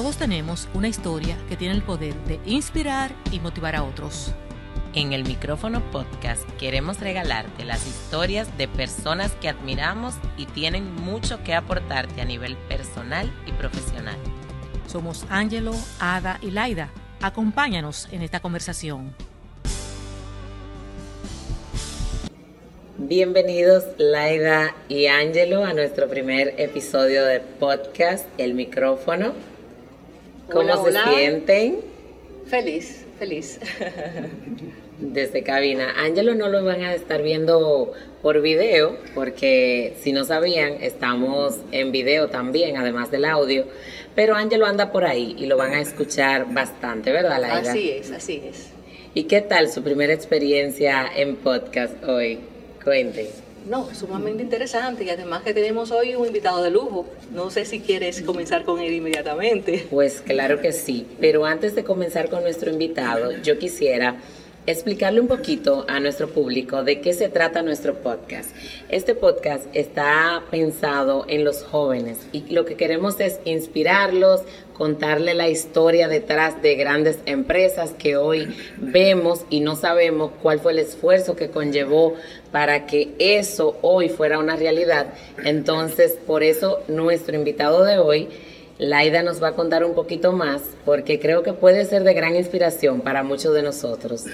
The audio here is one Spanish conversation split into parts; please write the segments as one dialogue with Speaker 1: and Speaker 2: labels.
Speaker 1: Todos tenemos una historia que tiene el poder de inspirar y motivar a otros.
Speaker 2: En el micrófono podcast queremos regalarte las historias de personas que admiramos y tienen mucho que aportarte a nivel personal y profesional.
Speaker 1: Somos Angelo, Ada y Laida. Acompáñanos en esta conversación.
Speaker 2: Bienvenidos Laida y Angelo a nuestro primer episodio de podcast El micrófono. ¿Cómo se sienten?
Speaker 3: Feliz, feliz.
Speaker 2: Desde cabina. Angelo no lo van a estar viendo por video, porque si no sabían, estamos en video también, además del audio. Pero Angelo anda por ahí y lo van a escuchar bastante, ¿verdad, Laida?
Speaker 3: Así es, así es.
Speaker 2: ¿Y qué tal su primera experiencia en podcast hoy? Cuente.
Speaker 3: No, sumamente interesante y además que tenemos hoy un invitado de lujo. No sé si quieres comenzar con él inmediatamente.
Speaker 2: Pues claro que sí, pero antes de comenzar con nuestro invitado, yo quisiera explicarle un poquito a nuestro público de qué se trata nuestro podcast. Este podcast está pensado en los jóvenes y lo que queremos es inspirarlos, contarle la historia detrás de grandes empresas que hoy vemos y no sabemos cuál fue el esfuerzo que conllevó para que eso hoy fuera una realidad. Entonces, por eso nuestro invitado de hoy Laida nos va a contar un poquito más porque creo que puede ser de gran inspiración para muchos de nosotros.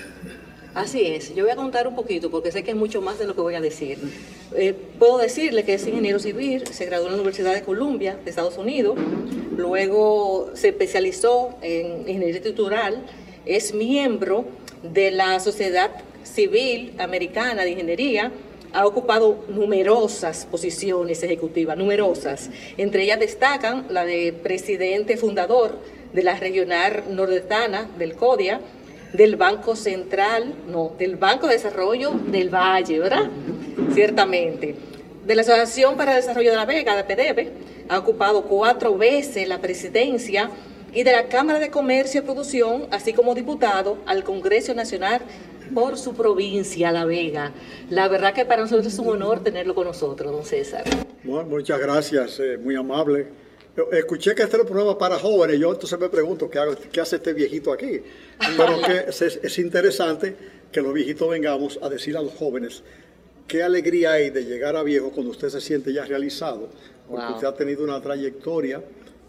Speaker 3: Así es, yo voy a contar un poquito porque sé que es mucho más de lo que voy a decir. Eh, puedo decirle que es ingeniero civil, se graduó en la Universidad de Columbia de Estados Unidos, luego se especializó en ingeniería estructural, es miembro de la Sociedad Civil Americana de Ingeniería, ha ocupado numerosas posiciones ejecutivas, numerosas. Entre ellas destacan la de presidente fundador de la regional nordestana del CODIA, del Banco Central, no, del Banco de Desarrollo del Valle, ¿verdad? Ciertamente. De la Asociación para el Desarrollo de la Vega, de PDB, ha ocupado cuatro veces la presidencia y de la Cámara de Comercio y Producción, así como diputado al Congreso Nacional por su provincia, La Vega. La verdad que para nosotros es un honor tenerlo con nosotros, don César.
Speaker 4: muchas gracias, eh, muy amable. Escuché que este era un programa para jóvenes, yo entonces me pregunto, ¿qué, qué hace este viejito aquí? Pero que es, interesante que los viejitos vengamos a decir a los jóvenes qué alegría hay de llegar a viejo cuando usted se siente ya realizado, porque usted ha tenido una trayectoria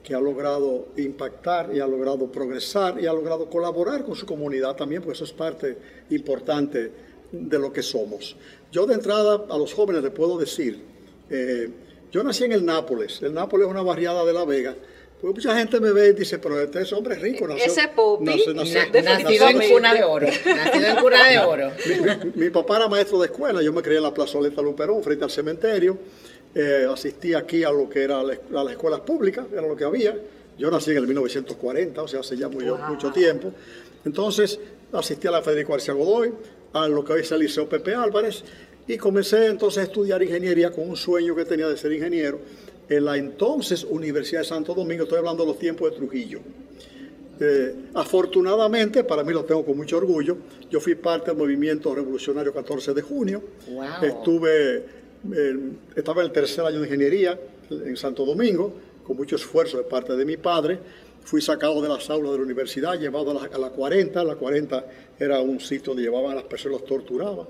Speaker 4: que ha logrado impactar y ha logrado progresar y ha logrado colaborar con su comunidad también, porque eso es parte importante de lo que somos. Yo de entrada a los jóvenes les puedo decir, eh, yo nací en el Nápoles, el Nápoles es una barriada de La Vega, pues mucha gente me ve y dice, pero este es hombre rico.
Speaker 3: Nació, Ese Popi,
Speaker 2: nacido en cuna de oro. Nacido en cuna de oro.
Speaker 4: Mi, papá era maestro de escuela, yo me crié en la plazoleta Luperón, frente al cementerio. Eh, asistí aquí a lo que era la, a las escuelas públicas, era lo que había. Yo nací en el 1940, o sea, hace ya mucho tiempo. Entonces, asistí a la Federico García Godoy, a lo que hoy es el Liceo Pepe Álvarez, y comencé entonces a estudiar ingeniería con un sueño que tenía de ser ingeniero en la entonces Universidad de Santo Domingo, estoy hablando de los tiempos de Trujillo. Eh, afortunadamente, para mí lo tengo con mucho orgullo, yo fui parte del movimiento revolucionario 14 de junio, estuve estaba en el tercer año de ingeniería en Santo Domingo, con mucho esfuerzo de parte de mi padre. Fui sacado de las aulas de la universidad, llevado a la, 40. La 40 era un sitio donde llevaban a las personas, los torturaban.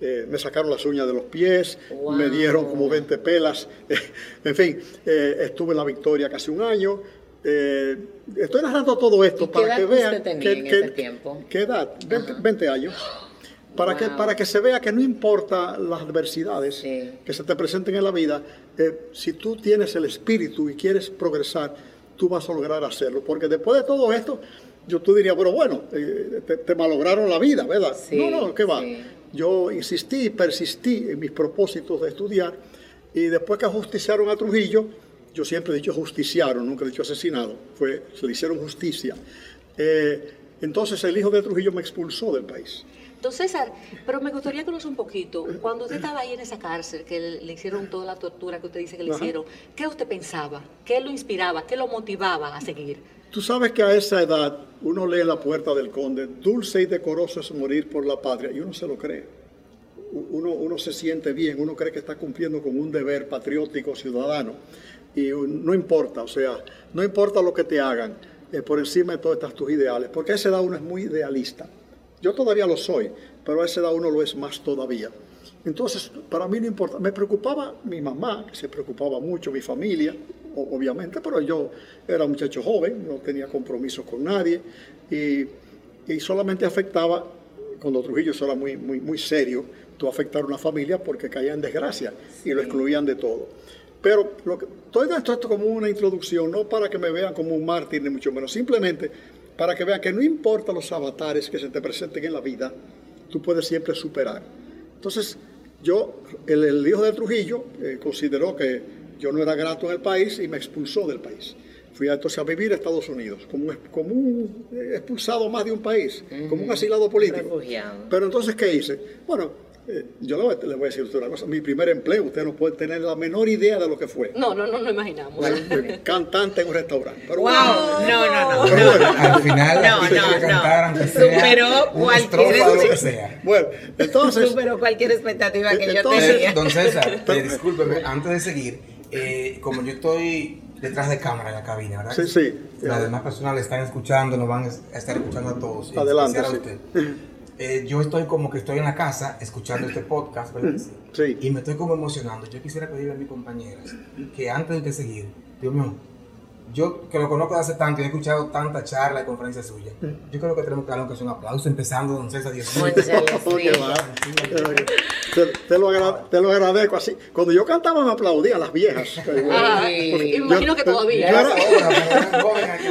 Speaker 4: Eh, me sacaron las uñas de los pies, me dieron como 20 pelas. en fin, eh, estuve en la Victoria casi un año. Eh, estoy narrando todo esto para que vean. ¿Qué edad? 20 años para, que, para que se vea que no importa las adversidades que se te presenten en la vida, eh, si tú tienes el espíritu y quieres progresar, tú vas a lograr hacerlo. Porque después de todo esto, yo tú diría, pero bueno, eh, te, malograron la vida, ¿verdad? no, no, ¿qué va? Yo insistí y persistí en mis propósitos de estudiar y después que ajusticiaron a Trujillo, yo siempre he dicho justiciaron, nunca he dicho asesinado, fue, se le hicieron justicia. Eh, entonces el hijo de Trujillo me expulsó del país.
Speaker 3: Entonces, César, pero me gustaría conocer un poquito, cuando usted estaba ahí en esa cárcel, que le, hicieron toda la tortura que usted dice que le hicieron, ¿qué usted pensaba? ¿Qué lo inspiraba? ¿Qué lo motivaba a seguir?
Speaker 4: Tú sabes que a esa edad uno lee la puerta del conde, dulce y decoroso es morir por la patria, y uno se lo cree. Uno, uno se siente bien, uno cree que está cumpliendo con un deber patriótico ciudadano. y no importa, o sea, no importa lo que te hagan, eh, por encima de todas estas tus ideales, porque a esa edad uno es muy idealista. Yo todavía lo soy, pero a esa edad uno lo es más todavía. Entonces, para mí no importa, me preocupaba mi mamá, que se preocupaba mucho, mi familia, obviamente, pero yo era un muchacho joven, no tenía compromisos con nadie y, solamente afectaba, cuando Trujillo eso era muy, muy, muy serio, tú afectar a una familia porque caía en desgracia y lo excluían de todo. Pero lo que, todo esto como una introducción, no para que me vean como un mártir, ni mucho menos, simplemente para que vean que no importa los avatares que se te presenten en la vida, tú puedes siempre superar. Entonces, yo, el, hijo de Trujillo, eh, consideró que yo no era grato en el país y me expulsó del país. Fui entonces a vivir a Estados Unidos, como un, como un eh, expulsado más de un país, como un asilado político. Pero entonces, ¿qué hice? Bueno, eh, yo le voy, le voy, a decir usted una cosa, mi primer empleo, usted no puede tener la menor idea de lo que fue.
Speaker 3: No, no, no, no imaginamos.
Speaker 4: Cantante en un restaurante.
Speaker 2: Pero wow, no, no, no,
Speaker 5: Al final,
Speaker 2: no, no, no. Superó cualquier,
Speaker 4: Bueno, entonces.
Speaker 2: Superó cualquier expectativa que yo tenía.
Speaker 5: Don César, eh, discúlpeme, antes de seguir, eh, como yo estoy detrás de cámara en la cabina, ¿verdad?
Speaker 4: Sí, sí.
Speaker 5: Las demás personas le están escuchando, nos van a estar escuchando a todos.
Speaker 4: Adelante.
Speaker 5: Eh, yo estoy como que estoy en la casa escuchando este podcast, ¿verdad?
Speaker 4: Sí.
Speaker 5: Y me estoy como emocionando. Yo quisiera pedirle a mis compañeras que antes de seguir, Dios mío, yo que lo conozco desde hace tanto y he escuchado tanta charla y conferencias suyas, yo creo que tenemos que darle un aplauso empezando, don César Dios
Speaker 4: mío. te, lo te, lo agradezco así. Cuando yo cantaba me aplaudían las viejas.
Speaker 3: imagino que todavía.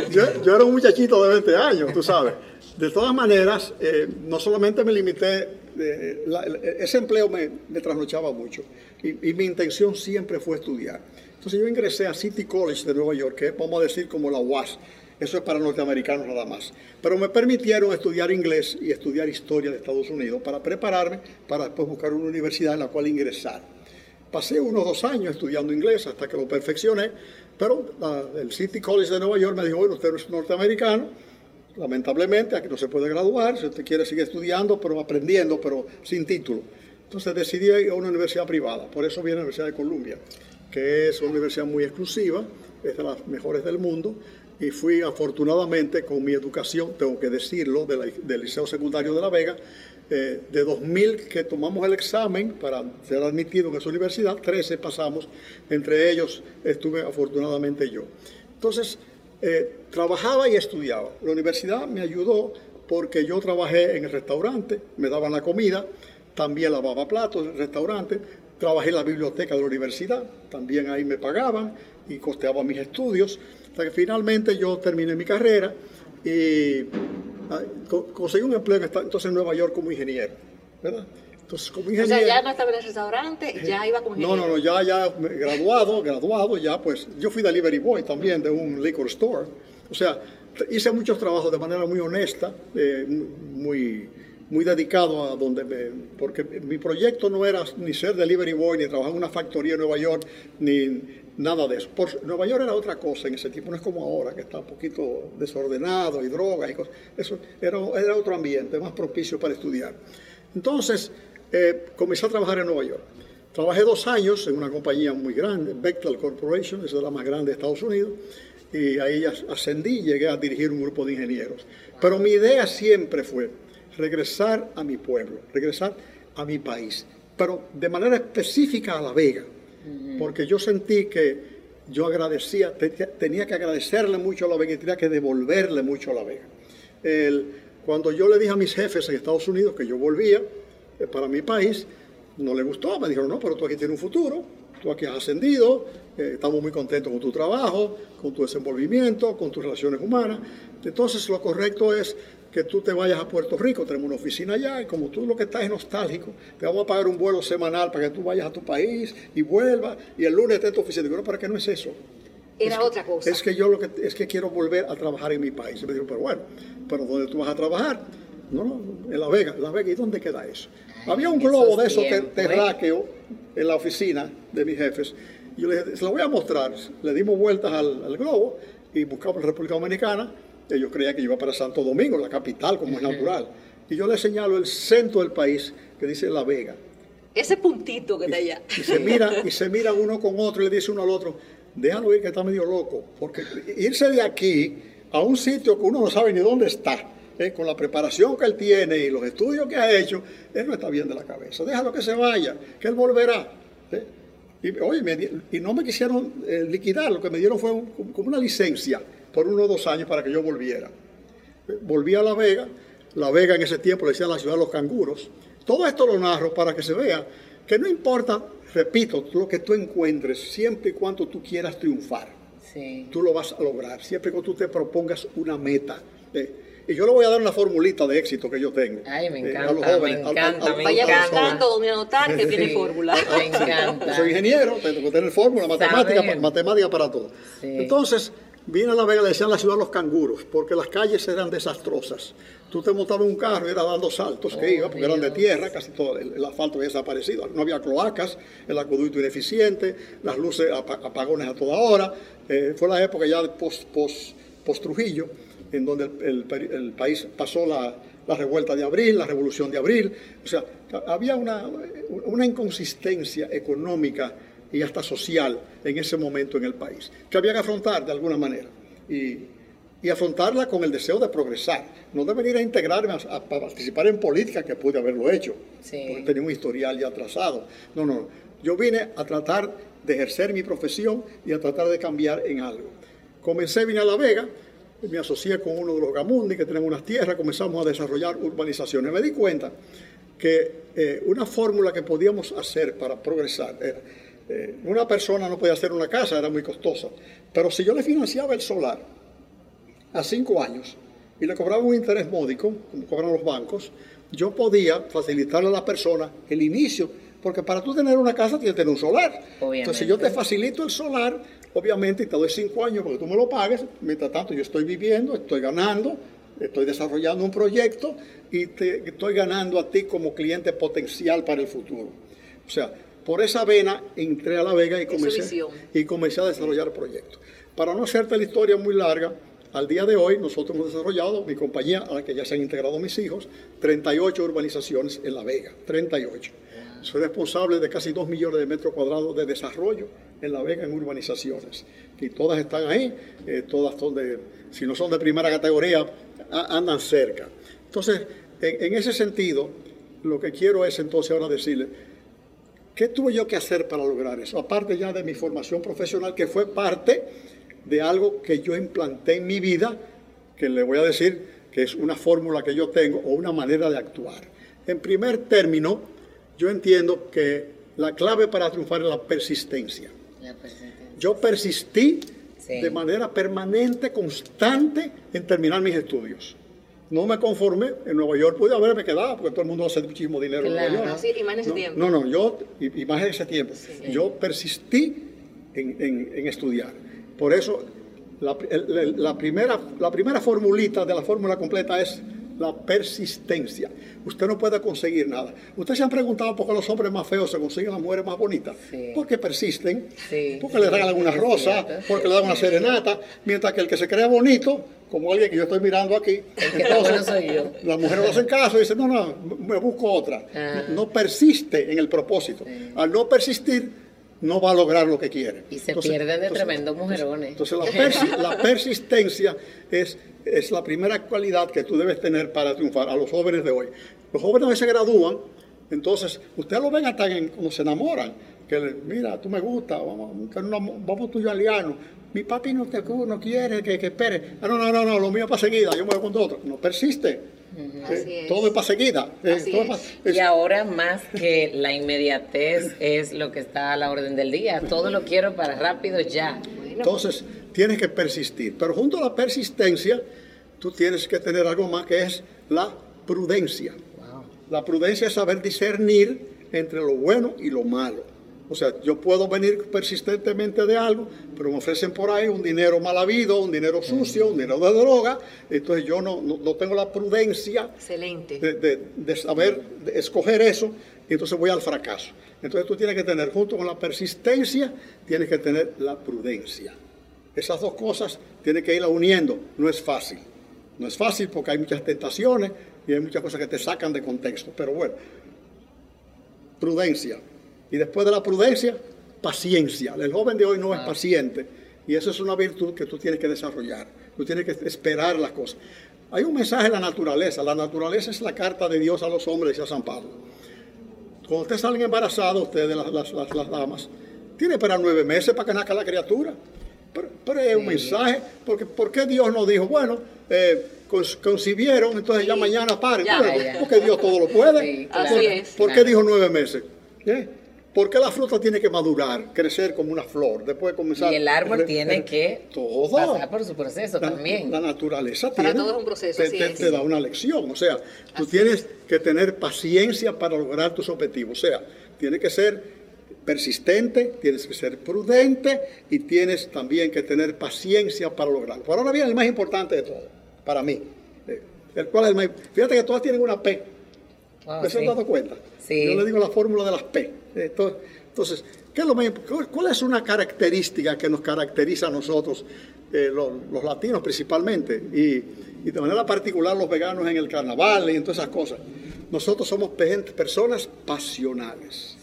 Speaker 4: yo, era un muchachito de 20 años, tú sabes. De todas maneras, eh, no solamente me limité, eh, ese empleo me, trasnochaba mucho y, mi intención siempre fue estudiar. Entonces yo ingresé a City College de Nueva York, que vamos a decir como la UAS, eso es para norteamericanos nada más. Pero me permitieron estudiar inglés y estudiar historia de Estados Unidos para prepararme para después buscar una universidad en la cual ingresar. Pasé unos dos años estudiando inglés hasta que lo perfeccioné, pero el City College de Nueva York me dijo, bueno, usted es norteamericano, lamentablemente, aquí no se puede graduar, si usted quiere seguir estudiando, pero aprendiendo, pero sin título. Entonces decidí ir a una universidad privada, por eso viene a la Universidad de Columbia, que es una universidad muy exclusiva, es de las mejores del mundo, y fui afortunadamente con mi educación, tengo que decirlo, del Liceo Secundario de La Vega, eh, de 2000 que tomamos el examen para ser admitido en esa universidad, 13 pasamos, entre ellos estuve afortunadamente yo. Entonces, eh, trabajaba y estudiaba. La universidad me ayudó porque yo trabajé en el restaurante, me daban la comida, también lavaba platos en el restaurante, trabajé en la biblioteca de la universidad, también ahí me pagaban y costeaba mis estudios, hasta que finalmente yo terminé mi carrera y ah, conseguí un empleo entonces en Nueva York como ingeniero, ¿verdad?
Speaker 3: Entonces, como ingeniero... O sea, ya no estaba en el restaurante, ya iba como ingeniero.
Speaker 4: No, no, no, ya, ya graduado, graduado, ya pues, yo fui delivery boy también de un liquor store. O sea, hice muchos trabajos de manera muy honesta, eh, muy, muy dedicado a donde me... Porque mi proyecto no era ni ser delivery boy, ni trabajar en una factoría en Nueva York, ni nada de eso. Por, Nueva York era otra cosa en ese tiempo, no es como ahora, que está un poquito desordenado y drogas y cosas. Eso era, era otro ambiente, más propicio para estudiar. Entonces, eh, comencé a trabajar en Nueva York. Trabajé dos años en una compañía muy grande, Bechtel Corporation, es la más grande de Estados Unidos, y ahí ascendí y llegué a dirigir un grupo de ingenieros. Pero mi idea siempre fue regresar a mi pueblo, regresar a mi país, pero de manera específica a La Vega, porque yo sentí que yo agradecía, tenía que agradecerle mucho a La Vega y tenía que devolverle mucho a La Vega. cuando yo le dije a mis jefes en Estados Unidos que yo volvía, para mi país, no le gustó, me dijeron, no, pero tú aquí tienes un futuro, tú aquí has ascendido, eh, estamos muy contentos con tu trabajo, con tu desenvolvimiento, con tus relaciones humanas. Entonces lo correcto es que tú te vayas a Puerto Rico, tenemos una oficina allá, y como tú lo que estás es nostálgico, te vamos a pagar un vuelo semanal para que tú vayas a tu país y vuelvas, y el lunes estés en tu oficina. Digo, no, ¿para qué no es eso?
Speaker 3: Era otra cosa.
Speaker 4: Es que yo lo que, es que quiero volver a trabajar en mi país. Y me dijo, pero bueno, ¿pero dónde tú vas a trabajar? No, no, en La Vega. La Vega, ¿y dónde queda eso? Había un globo de esos terráqueos en la oficina de mis jefes. Y yo le dije, se lo voy a mostrar. Le dimos vueltas al, globo y buscamos la República Dominicana. Ellos creían que iba para Santo Domingo, la capital, como es natural. Y yo le señalo el centro del país, que dice La Vega.
Speaker 3: Ese puntito que está allá.
Speaker 4: Y se mira, y se mira uno con otro y le dice uno al otro, déjalo ir que está medio loco, porque irse de aquí a un sitio que uno no sabe ni dónde está, eh, con la preparación que él tiene y los estudios que ha hecho, él no está bien de la cabeza. Déjalo que se vaya, que él volverá. eh. Y, oye, me di- y no me quisieron eh, liquidar, lo que me dieron fue un- como una licencia por uno o dos años para que yo volviera. Volví a La Vega, La Vega en ese tiempo le decían la ciudad de los canguros. Todo esto lo narro para que se vea que no importa, repito, lo que tú encuentres, siempre y cuando tú quieras triunfar
Speaker 2: Sí.
Speaker 4: tú lo vas a lograr, siempre que tú te propongas una meta. eh. Y yo le voy a dar una formulita de éxito que yo tengo.
Speaker 2: Ay, me
Speaker 4: eh,
Speaker 2: encanta, me encanta, me
Speaker 3: Vaya
Speaker 2: encanta.
Speaker 3: buscando donde anotar que tiene fórmula.
Speaker 2: Me encanta.
Speaker 4: Soy ingeniero, tengo que tener fórmula, matemática,
Speaker 2: Saber.
Speaker 4: matemática para todo.
Speaker 2: Sí.
Speaker 4: Entonces, vine a La Vega, le decían la ciudad de los canguros, porque las calles eran desastrosas. Tú te montabas un carro y era dando saltos que
Speaker 2: Oh,
Speaker 4: iba, porque eran de tierra, casi todo el, el asfalto había desaparecido. No había cloacas, el acueducto ineficiente, las luces apa- apagones a toda hora. Eh, fue la época ya de post, post, post Trujillo, en donde el, el el país pasó la, la revuelta de abril, la revolución de abril. O sea, había una, una inconsistencia económica y hasta social en ese momento en el país, que había que afrontar de alguna manera. Y, y afrontarla con el deseo de progresar, no de venir a integrarme a, a participar en política, que pude haberlo hecho,
Speaker 2: Sí.
Speaker 4: porque tenía un historial ya atrasado. No, no, yo vine a tratar de ejercer mi profesión y a tratar de cambiar en algo. Comencé, vine a La Vega, me asocié con uno de los Gamundi que tienen unas tierras, comenzamos a desarrollar urbanizaciones. Me di cuenta que eh, una fórmula que podíamos hacer para progresar era, eh, una persona no podía hacer una casa, era muy costosa, pero si yo le financiaba el solar a cinco años y le cobraba un interés módico, como cobran los bancos, yo podía facilitarle a la persona el inicio, porque para tú tener una casa tienes que tener un solar.
Speaker 2: Obviamente.
Speaker 4: Entonces, si yo te facilito el solar, obviamente, te doy cinco años porque tú me lo pagues, mientras tanto yo estoy viviendo, estoy ganando, estoy desarrollando un proyecto y te estoy ganando a ti como cliente potencial para el futuro. O sea, por esa vena entré a La Vega y comencé, y comencé a desarrollar proyectos. Para no hacerte la historia muy larga, al día de hoy nosotros hemos desarrollado, mi compañía, a la que ya se han integrado mis hijos, 38 urbanizaciones en La Vega, 38. Soy responsable de casi 2 millones de metros cuadrados de desarrollo en La Vega en urbanizaciones. Y todas están ahí, eh, todas son de, si no son de primera categoría, andan cerca. Entonces, en, en ese sentido, lo que quiero es entonces ahora decirle, ¿Qué tuve yo que hacer para lograr eso? Aparte ya de mi formación profesional, que fue parte de algo que yo implanté en mi vida, que le voy a decir que es una fórmula que yo tengo o una manera de actuar. En primer término, yo entiendo que la clave para triunfar es la persistencia. Yo persistí
Speaker 2: Sí.
Speaker 4: de manera permanente, constante, en terminar mis estudios. No me conformé, en Nueva York pude haberme quedado, porque todo el mundo hace muchísimo dinero en. Nueva York.
Speaker 3: Sí, y más en ese
Speaker 4: no,
Speaker 3: tiempo.
Speaker 4: No, no, yo, y, y más en ese tiempo, yo persistí en, en- en estudiar. Por eso, la, el- el- la primera, la primera formulita de la fórmula completa es la persistencia. Usted no puede conseguir nada. Ustedes se han preguntado por qué los hombres más feos se consiguen las mujeres más bonitas.
Speaker 2: Sí.
Speaker 4: Porque persisten,
Speaker 2: Sí,
Speaker 4: porque le regalan una rosa, porque le dan una serenata, mientras que el que se crea bonito, como alguien que yo estoy mirando aquí,
Speaker 2: yo.
Speaker 4: las mujeres no hacen caso y dicen, no, no, me busco otra.
Speaker 2: Ah.
Speaker 4: No persiste en el propósito. Al no persistir, no va a lograr lo que quiere.
Speaker 2: Y se pierden de tremendos mujerones.
Speaker 4: Entonces, la, persi- la persistencia es, es la primera cualidad que tú debes tener para triunfar a los jóvenes de hoy. Los jóvenes hoy se gradúan, entonces, ustedes lo ven hasta en, cuando se enamoran, que le, mira, tú me gusta, vamos, vamos tú y yo. Mi papi no te no quiere que, que espere. Ah, no, no, no, no, lo mío para seguida, yo me voy con otro. No persiste. Todo es para seguida. Eh,
Speaker 3: Así
Speaker 4: todo
Speaker 3: es.
Speaker 4: pa- es-
Speaker 2: Y ahora más que la inmediatez es lo que está a la orden del día. Todo lo quiero para rápido ya.
Speaker 4: Entonces, tienes que persistir. Pero junto a la persistencia, tú tienes que tener algo más que es la prudencia. La prudencia es saber discernir entre lo bueno y lo malo. O sea, yo puedo venir persistentemente de algo, pero me ofrecen por ahí un dinero mal habido, un dinero sucio, un dinero de droga. Entonces yo no, no- no tengo la prudencia
Speaker 3: Excelente.
Speaker 4: de, de- de saber de escoger eso, y entonces voy al fracaso. Entonces tú tienes que tener, junto con la persistencia, tienes que tener la prudencia. Esas dos cosas tienes que irla uniendo. No es fácil. No es fácil porque hay muchas tentaciones y hay muchas cosas que te sacan de contexto. Pero bueno, prudencia. Y después de la prudencia, paciencia. El joven de hoy no es paciente y eso es una virtud que tú tienes que desarrollar. Tú tienes que esperar las cosas. Hay un mensaje en la naturaleza. La naturaleza es la carta de Dios a los hombres, a San Pablo. Cuando ustedes salen embarazados, ustedes, las, las, las, damas, tiene para nueve meses para que nazca la criatura. Pero, es un mensaje, porque ¿por qué Dios nos dijo, bueno, eh, concibieron, entonces ya mañana paren? Porque Dios todo lo puede.
Speaker 3: Así es.
Speaker 4: ¿Por qué dijo nueve meses? ¿Eh? ¿Por qué la fruta tiene que madurar, crecer como una flor, después de comenzar?
Speaker 2: Y el árbol tiene que
Speaker 4: todo,
Speaker 2: pasar por su proceso también.
Speaker 4: La naturaleza
Speaker 3: para
Speaker 4: tiene,
Speaker 3: todo es un proceso,
Speaker 4: te, da una lección. O sea, tú tienes que tener paciencia para lograr tus objetivos. O sea, tienes que ser persistente, tienes que ser prudente y tienes también que tener paciencia para lograrlo. Pero ahora bien, el más importante de todo, para mí, eh, el cual es el más, fíjate que todas tienen una P. ¿Me has dado cuenta?
Speaker 2: Sí.
Speaker 4: Yo le digo la fórmula de las P. Entonces, ¿qué es lo ¿cuál es una característica que nos caracteriza a nosotros, eh, los, latinos principalmente, y, de manera particular los veganos en el carnaval y en todas esas cosas? Nosotros somos personas pasionales.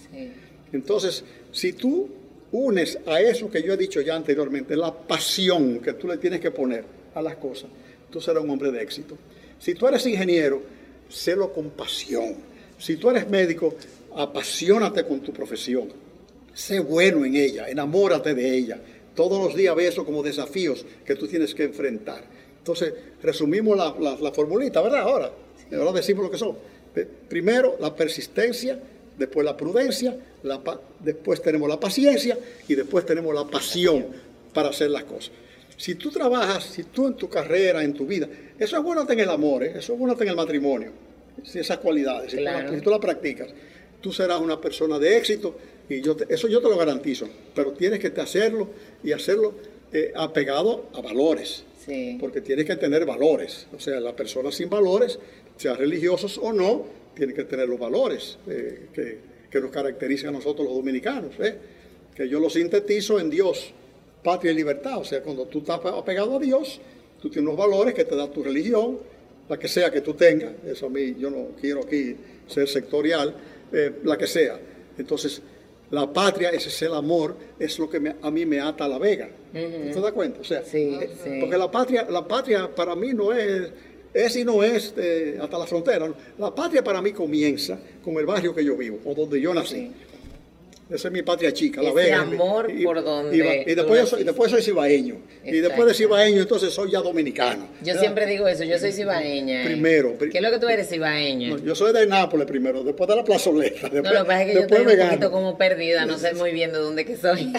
Speaker 4: Entonces, si tú unes a eso que yo he dicho ya anteriormente, la pasión que tú le tienes que poner a las cosas, tú serás un hombre de éxito. Si tú eres ingeniero, sélo con pasión. Si tú eres médico, apasionate con tu profesión, sé bueno en ella, enamórate de ella. Todos los días ve eso como desafíos que tú tienes que enfrentar. Entonces, resumimos la, la, formulita, ¿verdad? Ahora, ahora decimos lo que son. Primero, la persistencia, después la prudencia, después tenemos la paciencia y después tenemos la pasión para hacer las cosas. Si tú trabajas, si tú en tu carrera, en tu vida, eso es bueno en el amor, ¿eh? eso es bueno en el matrimonio, esas cualidades, si tú la practicas tú serás una persona de éxito y yo eso yo te lo garantizo, pero tienes que hacerlo y hacerlo eh, apegado a valores, porque tienes que tener valores, o sea, la persona sin valores, sea religiosos o no, tiene que tener los valores eh, que, nos caracterizan a nosotros los dominicanos, ¿eh? que yo lo sintetizo en Dios, patria y libertad, o sea, cuando tú estás apegado a Dios, tú tienes unos valores que te da tu religión, la que sea que tú tengas, eso a mí yo no quiero aquí ser sectorial, eh, la que sea. Entonces, la patria, ese es el amor, es lo que a mí me ata a la vega. ¿Te das cuenta? O sea, eh, porque la patria, la patria para mí no es, es y no es eh, hasta la frontera. La patria para mí comienza con el barrio que yo vivo o donde yo nací. Esa es mi patria chica, La Vega.
Speaker 2: amor por donde.
Speaker 4: Y, después, soy, después soy cibaeño. Y después de cibaeño, entonces soy ya dominicano.
Speaker 2: Yo siempre digo eso, yo soy cibaeña.
Speaker 4: Primero.
Speaker 2: ¿Qué es lo que tú eres cibaeño?
Speaker 4: yo soy de Nápoles primero, después de la plazoleta. Después,
Speaker 2: no, lo que pasa es que yo estoy un poquito como perdida, no sé muy bien de dónde que soy.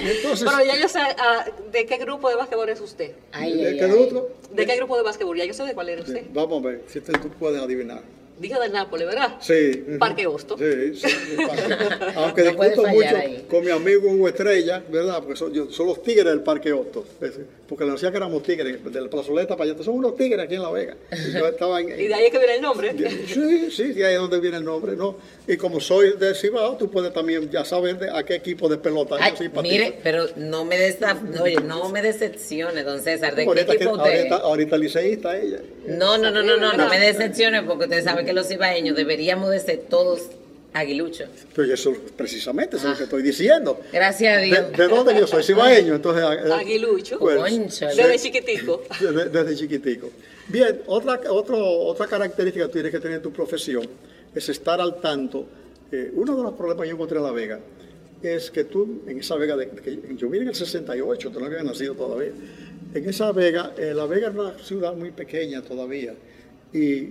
Speaker 3: entonces, Pero ya yo sé, ah, ¿de qué grupo de básquetbol es usted?
Speaker 4: ¿De qué grupo?
Speaker 3: ¿De qué grupo de básquetbol? Ya yo sé de cuál era usted.
Speaker 4: Vamos a ver, si tú puedes adivinar.
Speaker 3: Dije del Nápoles, ¿verdad?
Speaker 4: Sí.
Speaker 3: Parque Hosto.
Speaker 4: Sí, sí. Aunque discuto mucho con mi amigo Hugo Estrella, ¿verdad? Porque son, los tigres del Parque Hosto. Porque le decía que éramos tigres, de la plazoleta para allá. Son unos tigres aquí en La Vega.
Speaker 3: Y, yo estaba en, ¿Y de ahí es que viene el nombre?
Speaker 4: Sí, sí, de ahí es donde viene el nombre, ¿no? Y como soy de Cibao, tú puedes también ya saber de a qué equipo de pelota
Speaker 2: Ay, Mire, pero no me, desa, oye, no me decepcione, don César. ¿De qué equipo usted?
Speaker 4: Ahorita, ahorita liceísta ella.
Speaker 2: No, no, no, no, no, no me decepcione porque usted sabe que los cibaeños deberíamos de ser todos aguiluchos.
Speaker 4: Pero eso precisamente es lo que estoy diciendo.
Speaker 2: Gracias a Dios.
Speaker 4: ¿De, dónde yo soy? Cibaeño, entonces...
Speaker 3: Eh, Aguilucho.
Speaker 4: Pues,
Speaker 3: desde chiquitico.
Speaker 4: Desde, chiquitico. Bien, otra, otro, otra característica que tienes que tener en tu profesión es estar al tanto. Eh, uno de los problemas que yo encontré en La Vega es que tú, en esa Vega, de, que yo vine en el 68, tú no habías nacido todavía, en esa Vega, eh, La Vega era una ciudad muy pequeña todavía, y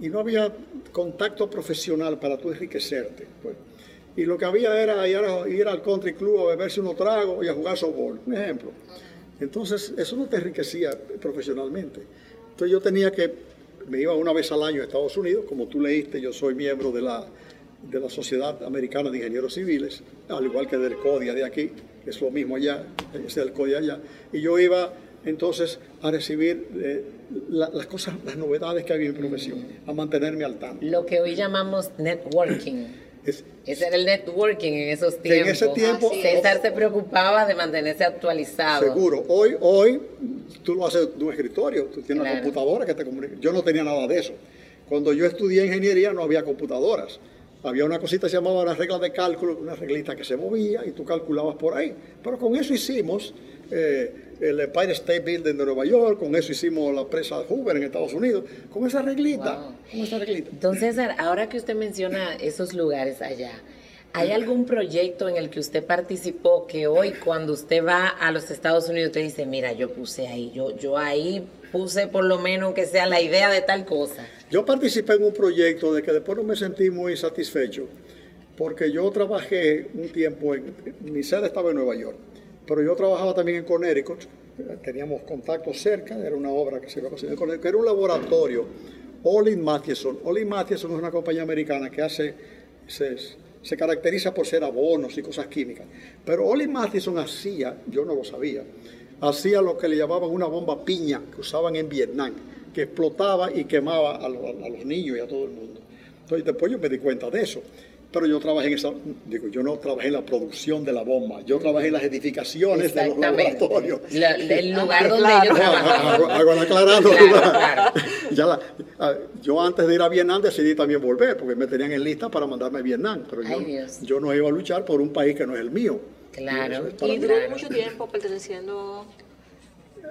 Speaker 4: y no había contacto profesional para tú enriquecerte. Pues. Y lo que había era ir, al country club a beberse unos tragos y a jugar softball, un ejemplo. Entonces, eso no te enriquecía profesionalmente. Entonces yo tenía que, me iba una vez al año a Estados Unidos, como tú leíste, yo soy miembro de la, de la Sociedad Americana de Ingenieros Civiles, al igual que del CODIA de aquí, que es lo mismo allá, es el CODIA allá. Y yo iba entonces a recibir eh, las cosas, las novedades que había en mi profesión, a mantenerme al tanto.
Speaker 2: Lo que hoy llamamos networking. ese era el networking en esos tiempos.
Speaker 4: En ese tiempo.
Speaker 2: César se preocupaba de mantenerse actualizado.
Speaker 4: Seguro. Hoy, hoy tú lo haces de un escritorio, tú tienes una computadora que te comunica. Yo no tenía nada de eso. Cuando yo estudié ingeniería no había computadoras. había una cosita que se llamaba la regla de cálculo, una reglita que se movía y tú calculabas por ahí. Pero con eso hicimos eh, el Empire State Building de Nueva York, con eso hicimos la presa Hoover en Estados Unidos, con esa reglita.
Speaker 2: Wow.
Speaker 4: Con esa reglita.
Speaker 2: Entonces, ahora que usted menciona esos lugares allá, ¿hay algún proyecto en el que usted participó que hoy cuando usted va a los Estados Unidos usted dice, mira, yo puse ahí, yo, yo ahí puse por lo menos que sea la idea de tal cosa?
Speaker 4: Yo participé en un proyecto de que después no me sentí muy satisfecho, porque yo trabajé un tiempo, en, mi sede estaba en Nueva York, pero yo trabajaba también en Connecticut, teníamos contactos cerca, era una obra que se iba a hacer en era un laboratorio, Olin Mathieson. Olin Mathieson es una compañía americana que hace, se, se caracteriza por ser abonos y cosas químicas, pero Olin Mathieson hacía, yo no lo sabía, hacía lo que le llamaban una bomba piña que usaban en Vietnam, que explotaba y quemaba a, a los niños y a todo el mundo. Entonces después yo me di cuenta de eso. Pero yo trabajé en esa, digo, yo no trabajé en la producción de la bomba, yo trabajé en las edificaciones de los laboratorios.
Speaker 2: La- el lugar donde
Speaker 3: claro.
Speaker 2: ellos
Speaker 4: Hago-
Speaker 2: trabajaban.
Speaker 4: hago- hago la aclarando.
Speaker 2: Claro, claro.
Speaker 4: Ya la- yo antes de ir a Vietnam decidí también volver, porque me tenían en lista para mandarme a Vietnam, pero yo,
Speaker 2: Dios.
Speaker 4: yo no iba a luchar por un país que no es el mío.
Speaker 2: Claro.
Speaker 4: Eso es
Speaker 3: Y duró mucho tiempo perteneciendo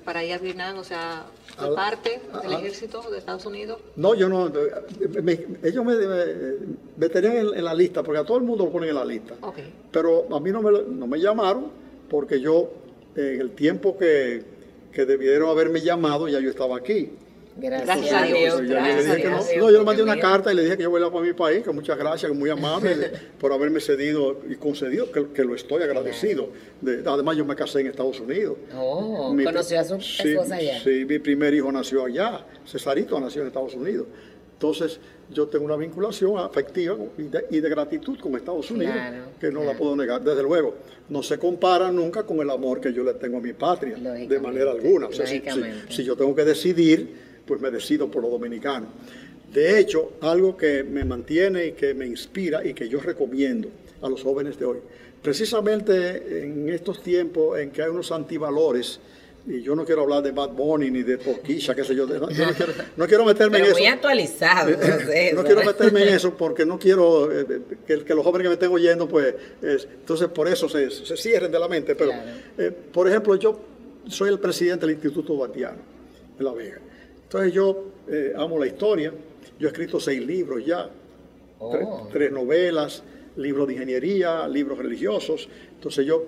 Speaker 3: para ir a Vietnam, o sea,
Speaker 4: Al-
Speaker 3: parte del ejército de Estados Unidos.
Speaker 4: No, yo no. me- ellos me, me- me tenían en, en la lista, porque a todo el mundo lo ponen en la lista.
Speaker 3: Ok.
Speaker 4: Pero a mí no me, no me llamaron, porque yo, en el tiempo que, que debieron haberme llamado, ya yo estaba aquí.
Speaker 2: Gracias,
Speaker 3: Gracias
Speaker 2: a Dios.
Speaker 4: Le
Speaker 3: gracias
Speaker 4: dije
Speaker 3: a
Speaker 4: que no,
Speaker 3: Dios.
Speaker 4: no, yo le mandé una carta y le dije que yo voy a para mi país, que muchas gracias, que muy amable por haberme cedido y concedido, que, que lo estoy agradecido. De- además, yo me casé en Estados Unidos.
Speaker 2: Oh,
Speaker 4: Mi-
Speaker 2: conoció a su
Speaker 4: sí,
Speaker 2: esposa allá.
Speaker 4: Sí, mi primer hijo nació allá, Cesarito nació en Estados Unidos. Entonces, yo tengo una vinculación afectiva y de, y de gratitud con Estados Unidos,
Speaker 2: Claro,
Speaker 4: que no la puedo negar. Desde luego, no se compara nunca con el amor que yo le tengo a mi patria, de manera alguna. O sea, si, si-
Speaker 2: lógicamente.
Speaker 4: si yo tengo que decidir, pues me decido por los dominicanos. De hecho, algo que me mantiene y que me inspira y que yo recomiendo a los jóvenes de hoy, precisamente en estos tiempos en que hay unos antivalores, y yo no quiero hablar de Bad Bunny ni de Toquisha, qué sé yo, de- yo no quiero, no quiero meterme
Speaker 2: Pero
Speaker 4: en
Speaker 2: muy
Speaker 4: eso.
Speaker 2: actualizado. no
Speaker 4: no quiero meterme en eso porque no quiero eh, que, que los jóvenes que me estén oyendo, pues, es- entonces por eso se, se cierren de la mente. Pero,
Speaker 2: Claro.
Speaker 4: eh, por ejemplo, yo soy el presidente del Instituto Batiano de La Vega. Entonces yo eh, amo la historia. Yo he escrito seis libros ya,
Speaker 2: Oh.
Speaker 4: tre- tres novelas, libros de ingeniería, libros religiosos. Entonces yo,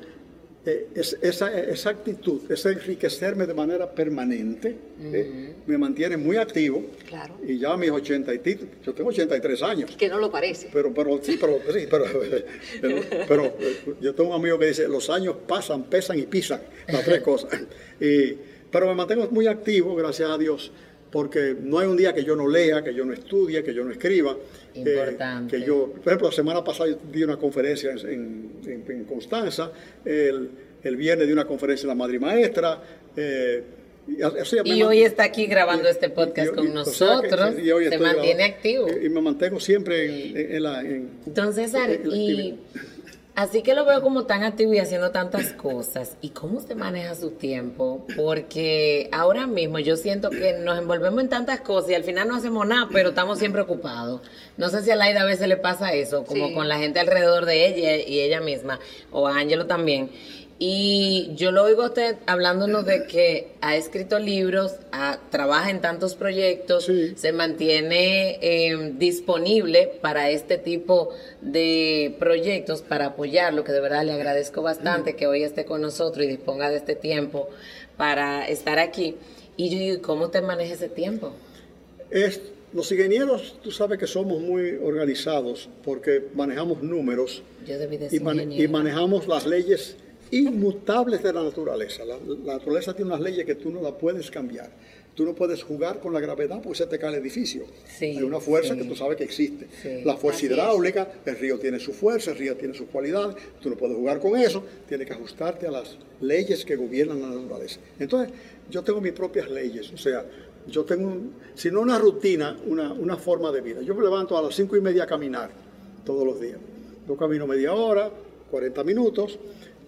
Speaker 4: eh, es- esa, esa actitud, ese enriquecerme de manera permanente, eh, me mantiene muy activo.
Speaker 3: Claro.
Speaker 4: Y ya a mis 80 y yo tengo 83 años.
Speaker 3: Que no lo parece.
Speaker 4: Pero, pero, sí, pero, sí, pero, pero, pero, yo tengo un amigo que dice, los años pasan, pesan y pisan, las tres cosas. Y, pero me mantengo muy activo, gracias a Dios, porque no hay un día que yo no lea, que yo no estudie, que yo no escriba. eh,
Speaker 2: Importante.
Speaker 4: que yo, por ejemplo, la semana pasada yo di una conferencia en, en- en Constanza, el, el viernes di una conferencia en la Madre Maestra. eh, y, así
Speaker 2: hoy está aquí grabando
Speaker 4: y-
Speaker 2: este podcast
Speaker 4: y-
Speaker 2: con
Speaker 4: y- o sea
Speaker 2: nosotros.
Speaker 4: hoy
Speaker 2: Se mantiene
Speaker 4: grabando.
Speaker 2: activo.
Speaker 4: Y, me mantengo siempre en, en- la... en-
Speaker 2: Entonces,
Speaker 4: la
Speaker 2: y. así que lo veo como tan activo y haciendo tantas cosas. ¿Y cómo usted maneja su tiempo? Porque ahora mismo yo siento que nos envolvemos en tantas cosas y al final no hacemos nada, pero estamos siempre ocupados. No sé si a Laida a veces le pasa eso, como
Speaker 3: Sí.
Speaker 2: con la gente alrededor de ella y ella misma, o a Ángelo también. Y yo lo oigo a usted hablándonos de que ha escrito libros, ha- trabaja en tantos proyectos,
Speaker 4: Sí.
Speaker 2: se mantiene eh, disponible para este tipo de proyectos, para apoyarlo, que de verdad le agradezco bastante que hoy esté con nosotros y disponga de este tiempo para estar aquí. Y yo digo, ¿cómo te maneja ese tiempo?
Speaker 4: Es, los ingenieros, tú sabes que somos muy organizados porque manejamos números
Speaker 2: Yo debí
Speaker 4: y,
Speaker 2: decir
Speaker 4: y manejamos las leyes inmutables de la naturaleza. La, la naturaleza tiene unas leyes que tú no las puedes cambiar. Tú no puedes jugar con la gravedad porque se te cae el edificio.
Speaker 2: Sí,
Speaker 4: Hay una fuerza
Speaker 2: sí.
Speaker 4: que tú sabes que existe.
Speaker 2: Sí,
Speaker 4: la fuerza hidráulica, el río tiene su fuerza, el río tiene sus cualidades. Tú no puedes jugar con eso. Tienes que ajustarte a las leyes que gobiernan la naturaleza. Entonces, yo tengo mis propias leyes. O sea, yo tengo, un- si no una rutina, una, una forma de vida. Yo me levanto a las cinco y media a caminar todos los días. Yo camino media hora, 40 minutos,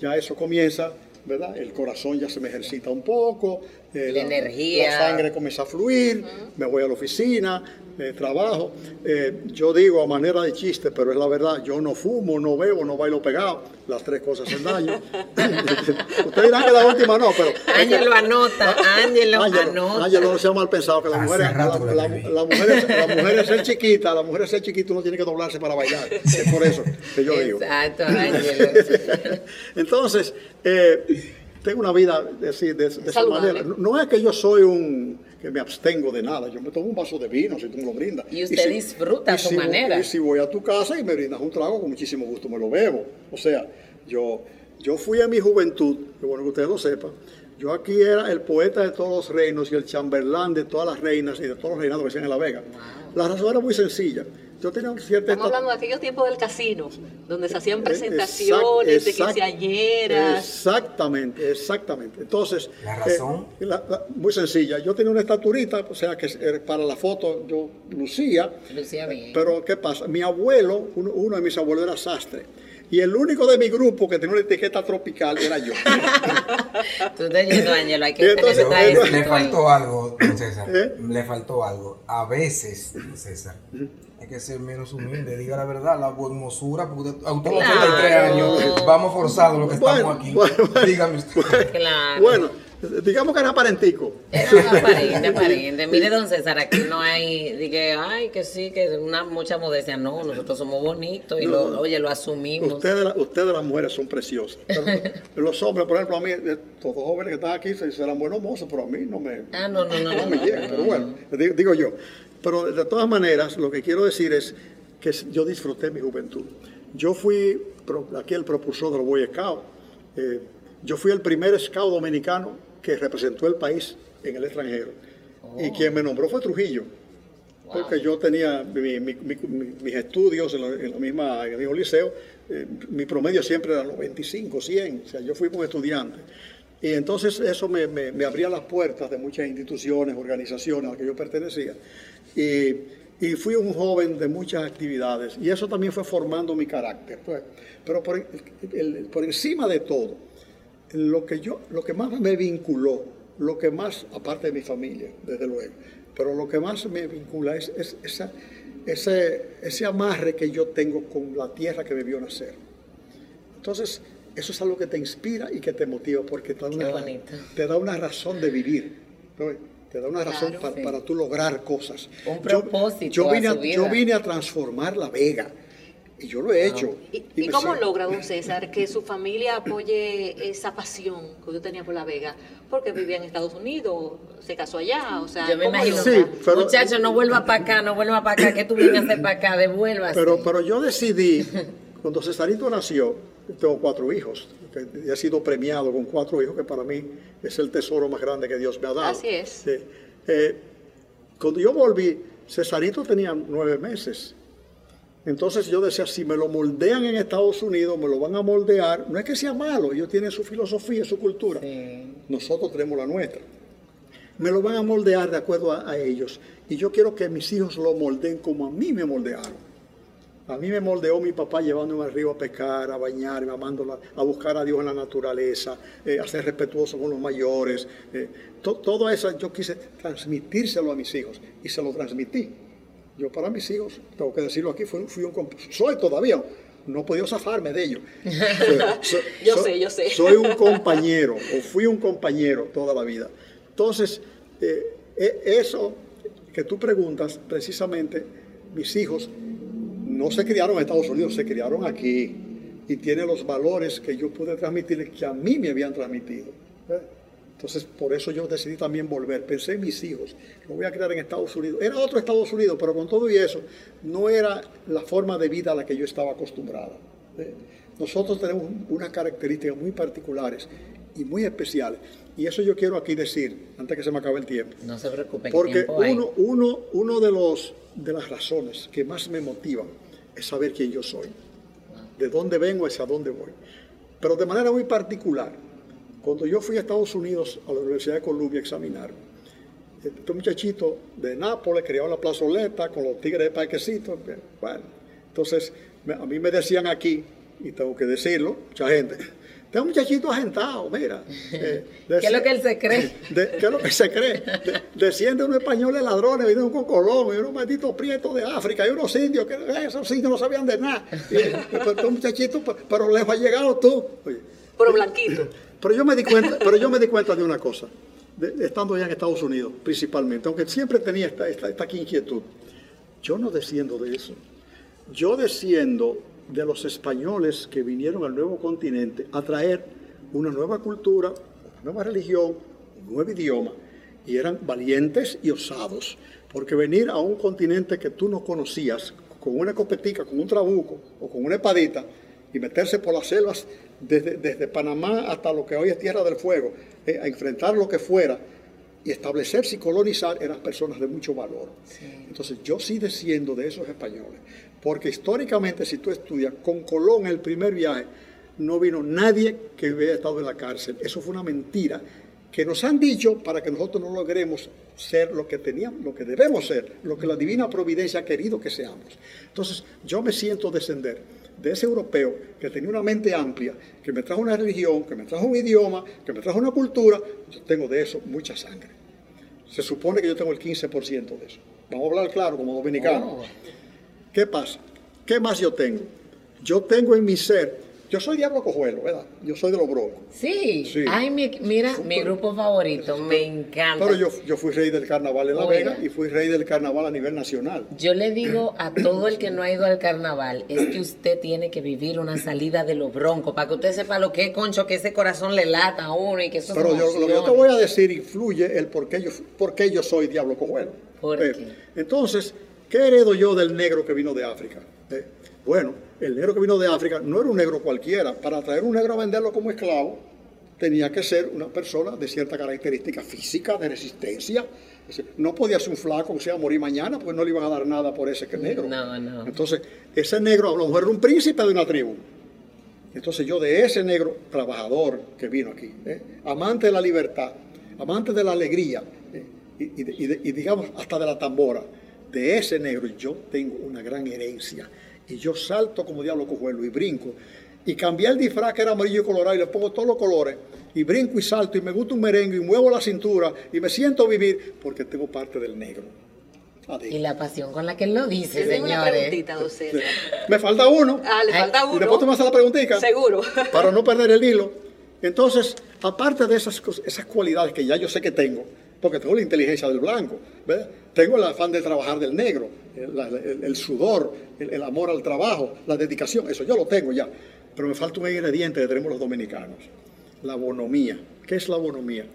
Speaker 4: ya eso comienza, ¿verdad? El corazón ya se me ejercita un poco, eh,
Speaker 2: La energía.
Speaker 4: La sangre comienza a fluir, me voy a la oficina, eh, trabajo. Eh, yo digo a manera de chiste, pero es la verdad, yo no fumo, no bebo, no bailo pegado. Las tres cosas hacen daño. Ustedes dirán que la última no, pero...
Speaker 2: Ángelo anota, Ángelo anota.
Speaker 4: Ángelo no sea mal pensado, que la,
Speaker 5: que la
Speaker 4: la- la mujeres, la mujeres ser chiquita, la mujer ser chiquita uno tiene que doblarse para bailar. Es por eso que yo digo.
Speaker 2: Exacto, Ángelo.
Speaker 4: Entonces, eh, tengo una vida de, de- de esa manera. No, no es que yo soy un que me abstengo de nada. Yo me tomo un vaso de vino si tú me lo brindas.
Speaker 2: Y usted disfruta a su
Speaker 4: si voy-
Speaker 2: manera.
Speaker 4: y si voy a tu casa y me brindas un trago, con muchísimo gusto me lo bebo. O sea, yo, yo fui a mi juventud, que bueno que ustedes lo sepan, yo aquí era el poeta de todos los reinos y el chambelán de todas las reinas y de todos los reinados que hacían en La Vega. La razón era muy sencilla. Yo tenía cierta
Speaker 3: Estamos hablando de aquellos tiempos del casino, donde se hacían
Speaker 4: Eh,
Speaker 3: presentaciones de
Speaker 4: exact-
Speaker 3: quinceañeras.
Speaker 4: Exactamente, exactamente. Entonces,
Speaker 5: La razón.
Speaker 4: eh, la- la- muy sencilla. Yo tenía una estaturita, o sea que para la foto yo lucía.
Speaker 2: Lucía bien.
Speaker 4: Pero ¿qué pasa? Mi abuelo, uno, uno de mis abuelos era sastre. Y el único de mi grupo que tenía una etiqueta tropical era yo.
Speaker 2: Tú estás yendo, Ángelo, hay que
Speaker 4: entonces,
Speaker 2: tener
Speaker 5: Pero le faltó algo, don César.
Speaker 4: ¿Eh?
Speaker 5: Le faltó algo. A veces, don César, hay que ser menos humilde. Diga la verdad, la hermosura, porque usted- a usted
Speaker 2: Claro.
Speaker 5: 83 años vamos forzados los que
Speaker 4: Bueno,
Speaker 5: estamos aquí.
Speaker 4: bueno, bueno.
Speaker 5: Dígame usted.
Speaker 2: Claro.
Speaker 4: Bueno, digamos que era aparentico.
Speaker 2: Es aparente, aparente. Mire, don César, aquí no hay, dije, ay, que sí, que una mucha modestia. No, nosotros somos bonitos y lo, oye, lo asumimos.
Speaker 4: Ustedes, la- ustedes las mujeres son preciosas. Pero los hombres, por ejemplo, a mí, todos los jóvenes que están aquí se- serán buenos mozos, pero a mí no me,
Speaker 2: Ah, no, no, no,
Speaker 4: no
Speaker 2: no.
Speaker 4: me llegan. Pero bueno, digo, digo yo. Pero de todas maneras, lo que quiero decir es que yo disfruté mi juventud. Yo fui aquí el propulsor de los Boy Scouts. Eh, yo fui el primer scout dominicano que representó el país en el extranjero. Y quien me nombró fue Trujillo. Porque yo tenía mi- mi- mi- mi- mis estudios en, la, en la misma, en el mismo liceo, eh, mi promedio siempre era 95, 100, o sea, yo fui un estudiante. Y entonces eso me, me- me abría las puertas de muchas instituciones, organizaciones a las que yo pertenecía. Y, y fui un joven de muchas actividades, y eso también fue formando mi carácter. pues. Pero por, el- por encima de todo, lo que yo, lo que más me vinculó, lo que más, aparte de mi familia, desde luego, pero lo que más me vincula es, es esa- ese, ese amarre que yo tengo con la tierra que me vio nacer. Entonces, eso es algo que te inspira y que te motiva, porque te da una, te da una razón de vivir. ¿no? Te da una razón para,
Speaker 2: sí.
Speaker 4: para tú lograr cosas.
Speaker 2: Un
Speaker 4: Yo-
Speaker 2: propósito
Speaker 4: Yo,
Speaker 2: a
Speaker 4: vine a, yo vine a transformar La Vega. Y yo lo he hecho.
Speaker 3: ¿Y, cómo logra, don César, que su familia apoye esa pasión que usted tenía por La Vega? Porque vivía en Estados Unidos, se casó allá, o sea,
Speaker 2: Yo me
Speaker 3: ¿cómo
Speaker 2: imagino.
Speaker 4: Sí, pero-
Speaker 2: Muchacho, no vuelva para acá, no vuelva para acá. ¿Qué tú vienes a hacer para acá? Devuélvase.
Speaker 4: Pero, pero yo decidí, cuando Cesarito nació, tengo cuatro hijos, he sido premiado con cuatro hijos, que para mí es el tesoro más grande que Dios me ha dado.
Speaker 3: Así es.
Speaker 4: Eh, cuando yo volví, Cesarito tenía nueve meses. Entonces yo decía, si me lo moldean en Estados Unidos, me lo van a moldear. No es que sea malo, ellos tienen su filosofía, su cultura.
Speaker 2: Sí.
Speaker 4: Nosotros tenemos la nuestra. Me lo van a moldear de acuerdo a, a ellos. Y yo quiero que mis hijos lo moldeen como a mí me moldearon. A mí me moldeó mi papá llevándome al río a pescar, a bañarme, amándola, a buscar a Dios en la naturaleza, eh, a ser respetuoso con los mayores. eh, to- todo eso yo quise transmitírselo a mis hijos y se lo transmití. Yo para mis hijos, tengo que decirlo aquí, fui, fui un soy todavía, no he podido zafarme de ello. So- so-
Speaker 3: Yo
Speaker 4: so-
Speaker 3: sé, yo sé.
Speaker 4: Soy un compañero, o fui un compañero toda la vida. Entonces, eh, e- eso que tú preguntas, precisamente, mis hijos no se criaron en Estados Unidos, se criaron aquí y tienen los valores que yo pude transmitirles que a mí me habían transmitido. ¿eh? Entonces, por eso yo decidí también volver. Pensé en mis hijos, lo voy a crear en Estados Unidos. Era otro Estados Unidos, pero con todo y eso, no era la forma de vida a la que yo estaba acostumbrada. ¿eh? Nosotros tenemos unas características muy particulares y muy especiales. Y eso yo quiero aquí decir, antes que se me acabe el tiempo.
Speaker 2: No se preocupe, que
Speaker 4: Porque uno, uno, uno de, los, de las razones que más me motivan es saber quién yo soy, de dónde vengo, hacia dónde voy. Pero de manera muy particular, cuando yo fui a Estados Unidos, a la Universidad de Columbia a examinarme, este muchachito de Nápoles, criado en la plazoleta, con los tigres de parquecito, bueno, entonces a mí me decían aquí, y tengo que decirlo, mucha gente, Este muchachito agentado, mira.
Speaker 2: eh, ¿Qué es lo que él se cree?
Speaker 4: ¿Qué es lo que se cree? desciende unos españoles ladrones, vinieron con Colón, y unos malditos prietos de África, y unos indios, que esos indios no sabían de nada. Y, pero este muchachito, pero lejos ha llegado tú.
Speaker 3: Pero blanquito.
Speaker 4: Pero yo me di cuenta, pero yo me di cuenta de una cosa, estando ya en Estados Unidos, principalmente, aunque siempre tenía esta, esta, esta inquietud. Yo no desciendo de eso. Yo desciendo de los españoles que vinieron al nuevo continente a traer una nueva cultura, una nueva religión, un nuevo idioma, y eran valientes y osados, porque venir a un continente que tú no conocías, con una copetica, con un trabuco o con una espadita, y meterse por las selvas desde, desde Panamá hasta lo que hoy es Tierra del Fuego, eh, a enfrentar lo que fuera, y establecerse y colonizar eran personas de mucho valor. Entonces yo sí desciendo de esos españoles, porque históricamente, si tú estudias, con Colón el primer viaje, no vino nadie que hubiera estado en la cárcel. Eso fue una mentira que nos han dicho para que nosotros no logremos ser lo que teníamos, lo que debemos ser, lo que la divina providencia ha querido que seamos. Entonces, yo me siento descender de ese europeo que tenía una mente amplia, que me trajo una religión, que me trajo un idioma, que me trajo una cultura, yo tengo de eso mucha sangre. Se supone que yo tengo el 15% de eso. Vamos a hablar claro como dominicano. Oh. ¿Qué pasa? ¿Qué más yo tengo? Yo tengo en mi ser yo soy Diablo Cojuelo, ¿verdad? Yo soy de los Broncos.
Speaker 2: Sí. Ay, mira, mi grupo favorito, me encanta.
Speaker 4: Pero yo, fui rey del carnaval en La Vega y fui rey del carnaval a nivel nacional.
Speaker 2: Yo le digo a todo el que no ha ido al carnaval, es que usted tiene que vivir una salida de los Broncos, para que usted sepa lo que es, concho, que ese corazón le lata a uno y que eso
Speaker 4: Pero yo, lo que yo te voy a decir influye el por qué yo, por qué yo soy Diablo Cojuelo.
Speaker 2: ¿Por eh,
Speaker 4: Entonces, ¿qué heredo yo del negro que vino de África? Eh, bueno, el negro que vino de África no era un negro cualquiera. Para traer un negro a venderlo como esclavo, tenía que ser una persona de cierta característica física, de resistencia. No podía ser un flaco que se iba a morir mañana, porque no le iban a dar nada por ese negro.
Speaker 2: No, no.
Speaker 4: Entonces, ese negro a lo mejor era un príncipe de una tribu. Entonces yo de ese negro trabajador que vino aquí, ¿eh? amante de la libertad, amante de la alegría, ¿eh? y digamos hasta de la tambora, de ese negro yo tengo una gran herencia y yo salto como diablo cojuelo y brinco. Y cambié el disfraz que era amarillo y colorado y le pongo todos los colores. Y brinco y salto y me gusta un merengue y muevo la cintura y me siento vivir porque tengo parte del negro.
Speaker 2: Y la pasión con la que él lo dice, señores.
Speaker 4: Me falta uno.
Speaker 3: Ah, le falta uno.
Speaker 4: Y después tú me haces la preguntita.
Speaker 3: Seguro.
Speaker 4: Para no perder el hilo. Entonces, aparte de esas, esas cualidades que ya yo sé que tengo, porque tengo la inteligencia del blanco, tengo el afán de trabajar del negro, el, sudor, el, amor al trabajo, la dedicación, eso yo lo tengo ya. Pero me falta un ingrediente que tenemos los dominicanos, la bonomía. ¿Qué es la bonomía?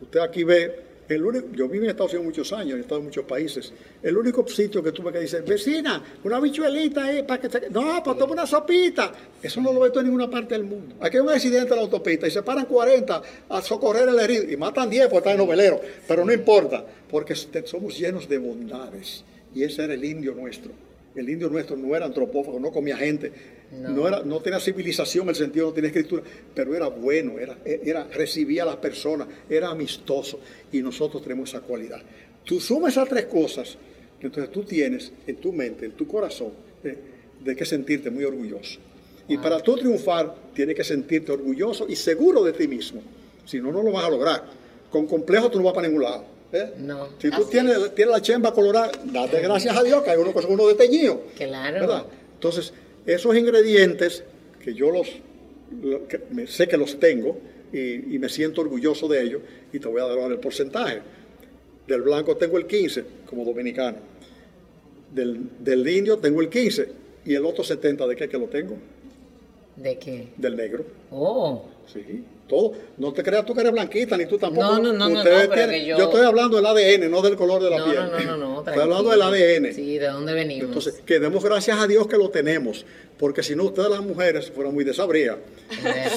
Speaker 4: Usted aquí ve el único, yo viví en Estados Unidos muchos años, he estado en muchos países. El único sitio que tuve que decir, vecina, una bichuelita ahí para que te... No, pues toma una sopita. Eso no lo veo en ninguna parte del mundo. Aquí hay un accidente en la autopista y se paran 40 a socorrer al herido y matan 10 porque están en novelero. Pero no importa, porque somos llenos de bondades. Y ese era el indio nuestro. El indio nuestro no era antropófago, no comía gente, no. era, no tenía civilización, el sentido no tenía escritura, pero era bueno, era, era, recibía a las personas, era amistoso y nosotros tenemos esa cualidad. Tú sumas esas tres cosas, entonces tú tienes en tu mente, en tu corazón, eh, de que sentirte muy orgulloso. Y para tú triunfar, tienes que sentirte orgulloso y seguro de ti mismo. Si no, no lo vas a lograr. Con complejo tú no vas para ningún lado. ¿Eh?
Speaker 2: No.
Speaker 4: Si tú tienes, la chemba colorada, date gracias a Dios que hay uno con uno de teñido.
Speaker 2: Claro.
Speaker 4: Entonces, esos ingredientes que yo los sé que los tengo y, me siento orgulloso de ellos y te voy a dar el porcentaje. Del blanco tengo el 15 como dominicano. Del, del indio tengo el 15 y el otro 70 de qué que lo tengo?
Speaker 2: ¿De qué?
Speaker 4: Del negro.
Speaker 2: Oh.
Speaker 4: Sí todo. No te creas tú que eres blanquita, ni tú tampoco.
Speaker 2: No, no, no, no, yo...
Speaker 4: yo... estoy hablando del ADN, no del color de la piel.
Speaker 2: No, no, no, no.
Speaker 4: Estoy hablando del ADN.
Speaker 2: Sí, de dónde venimos.
Speaker 4: Entonces, que demos gracias a Dios que lo tenemos, porque si no, ustedes las mujeres fueran muy desabrías.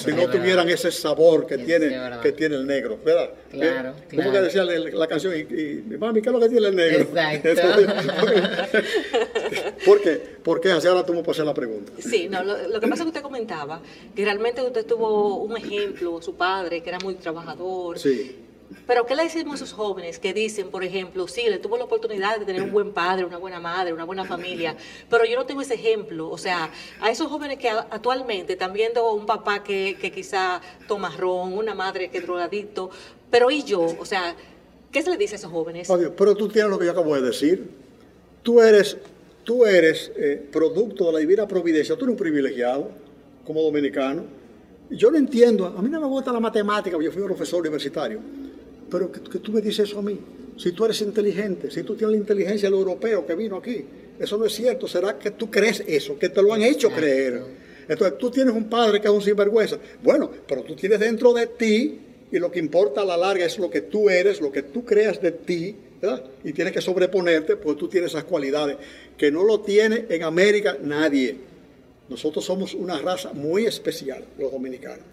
Speaker 4: si no tuvieran ese sabor que tiene, que tiene el negro, ¿verdad?
Speaker 2: Claro,
Speaker 4: eh, ¿Cómo que decía la, canción? Y, mami, ¿qué es lo que tiene el negro?
Speaker 2: Exacto.
Speaker 4: ¿Por qué? Porque así ahora tú me hacer la pregunta.
Speaker 3: Sí, no, lo, lo que pasa es que usted comentaba que realmente usted tuvo un ejemplo su padre, que era muy trabajador.
Speaker 4: Sí.
Speaker 3: Pero ¿qué le decimos a esos jóvenes que dicen, por ejemplo, sí, le tuvo la oportunidad de tener un buen padre, una buena madre, una buena familia, pero yo no tengo ese ejemplo? O sea, a esos jóvenes que actualmente están viendo un papá que, que quizá toma ron, una madre que es drogadicto, pero ¿y yo? O sea, ¿qué se le dice a esos jóvenes?
Speaker 4: pero tú tienes lo que yo acabo de decir. Tú eres, tú eres eh, producto de la divina providencia, tú eres un privilegiado como dominicano. Yo no entiendo, a mí no me gusta la matemática, yo fui un profesor universitario, pero que, tú me dices eso a mí. Si tú eres inteligente, si tú tienes la inteligencia del europeo que vino aquí, eso no es cierto. ¿Será que tú crees eso? Que te lo han hecho creer. Entonces tú tienes un padre que es un sinvergüenza. Bueno, pero tú tienes dentro de ti y lo que importa a la larga es lo que tú eres, lo que tú creas de ti, ¿verdad? Y tienes que sobreponerte, pues tú tienes esas cualidades que no lo tiene en América nadie. Nosotros somos una raza muy especial, los dominicanos.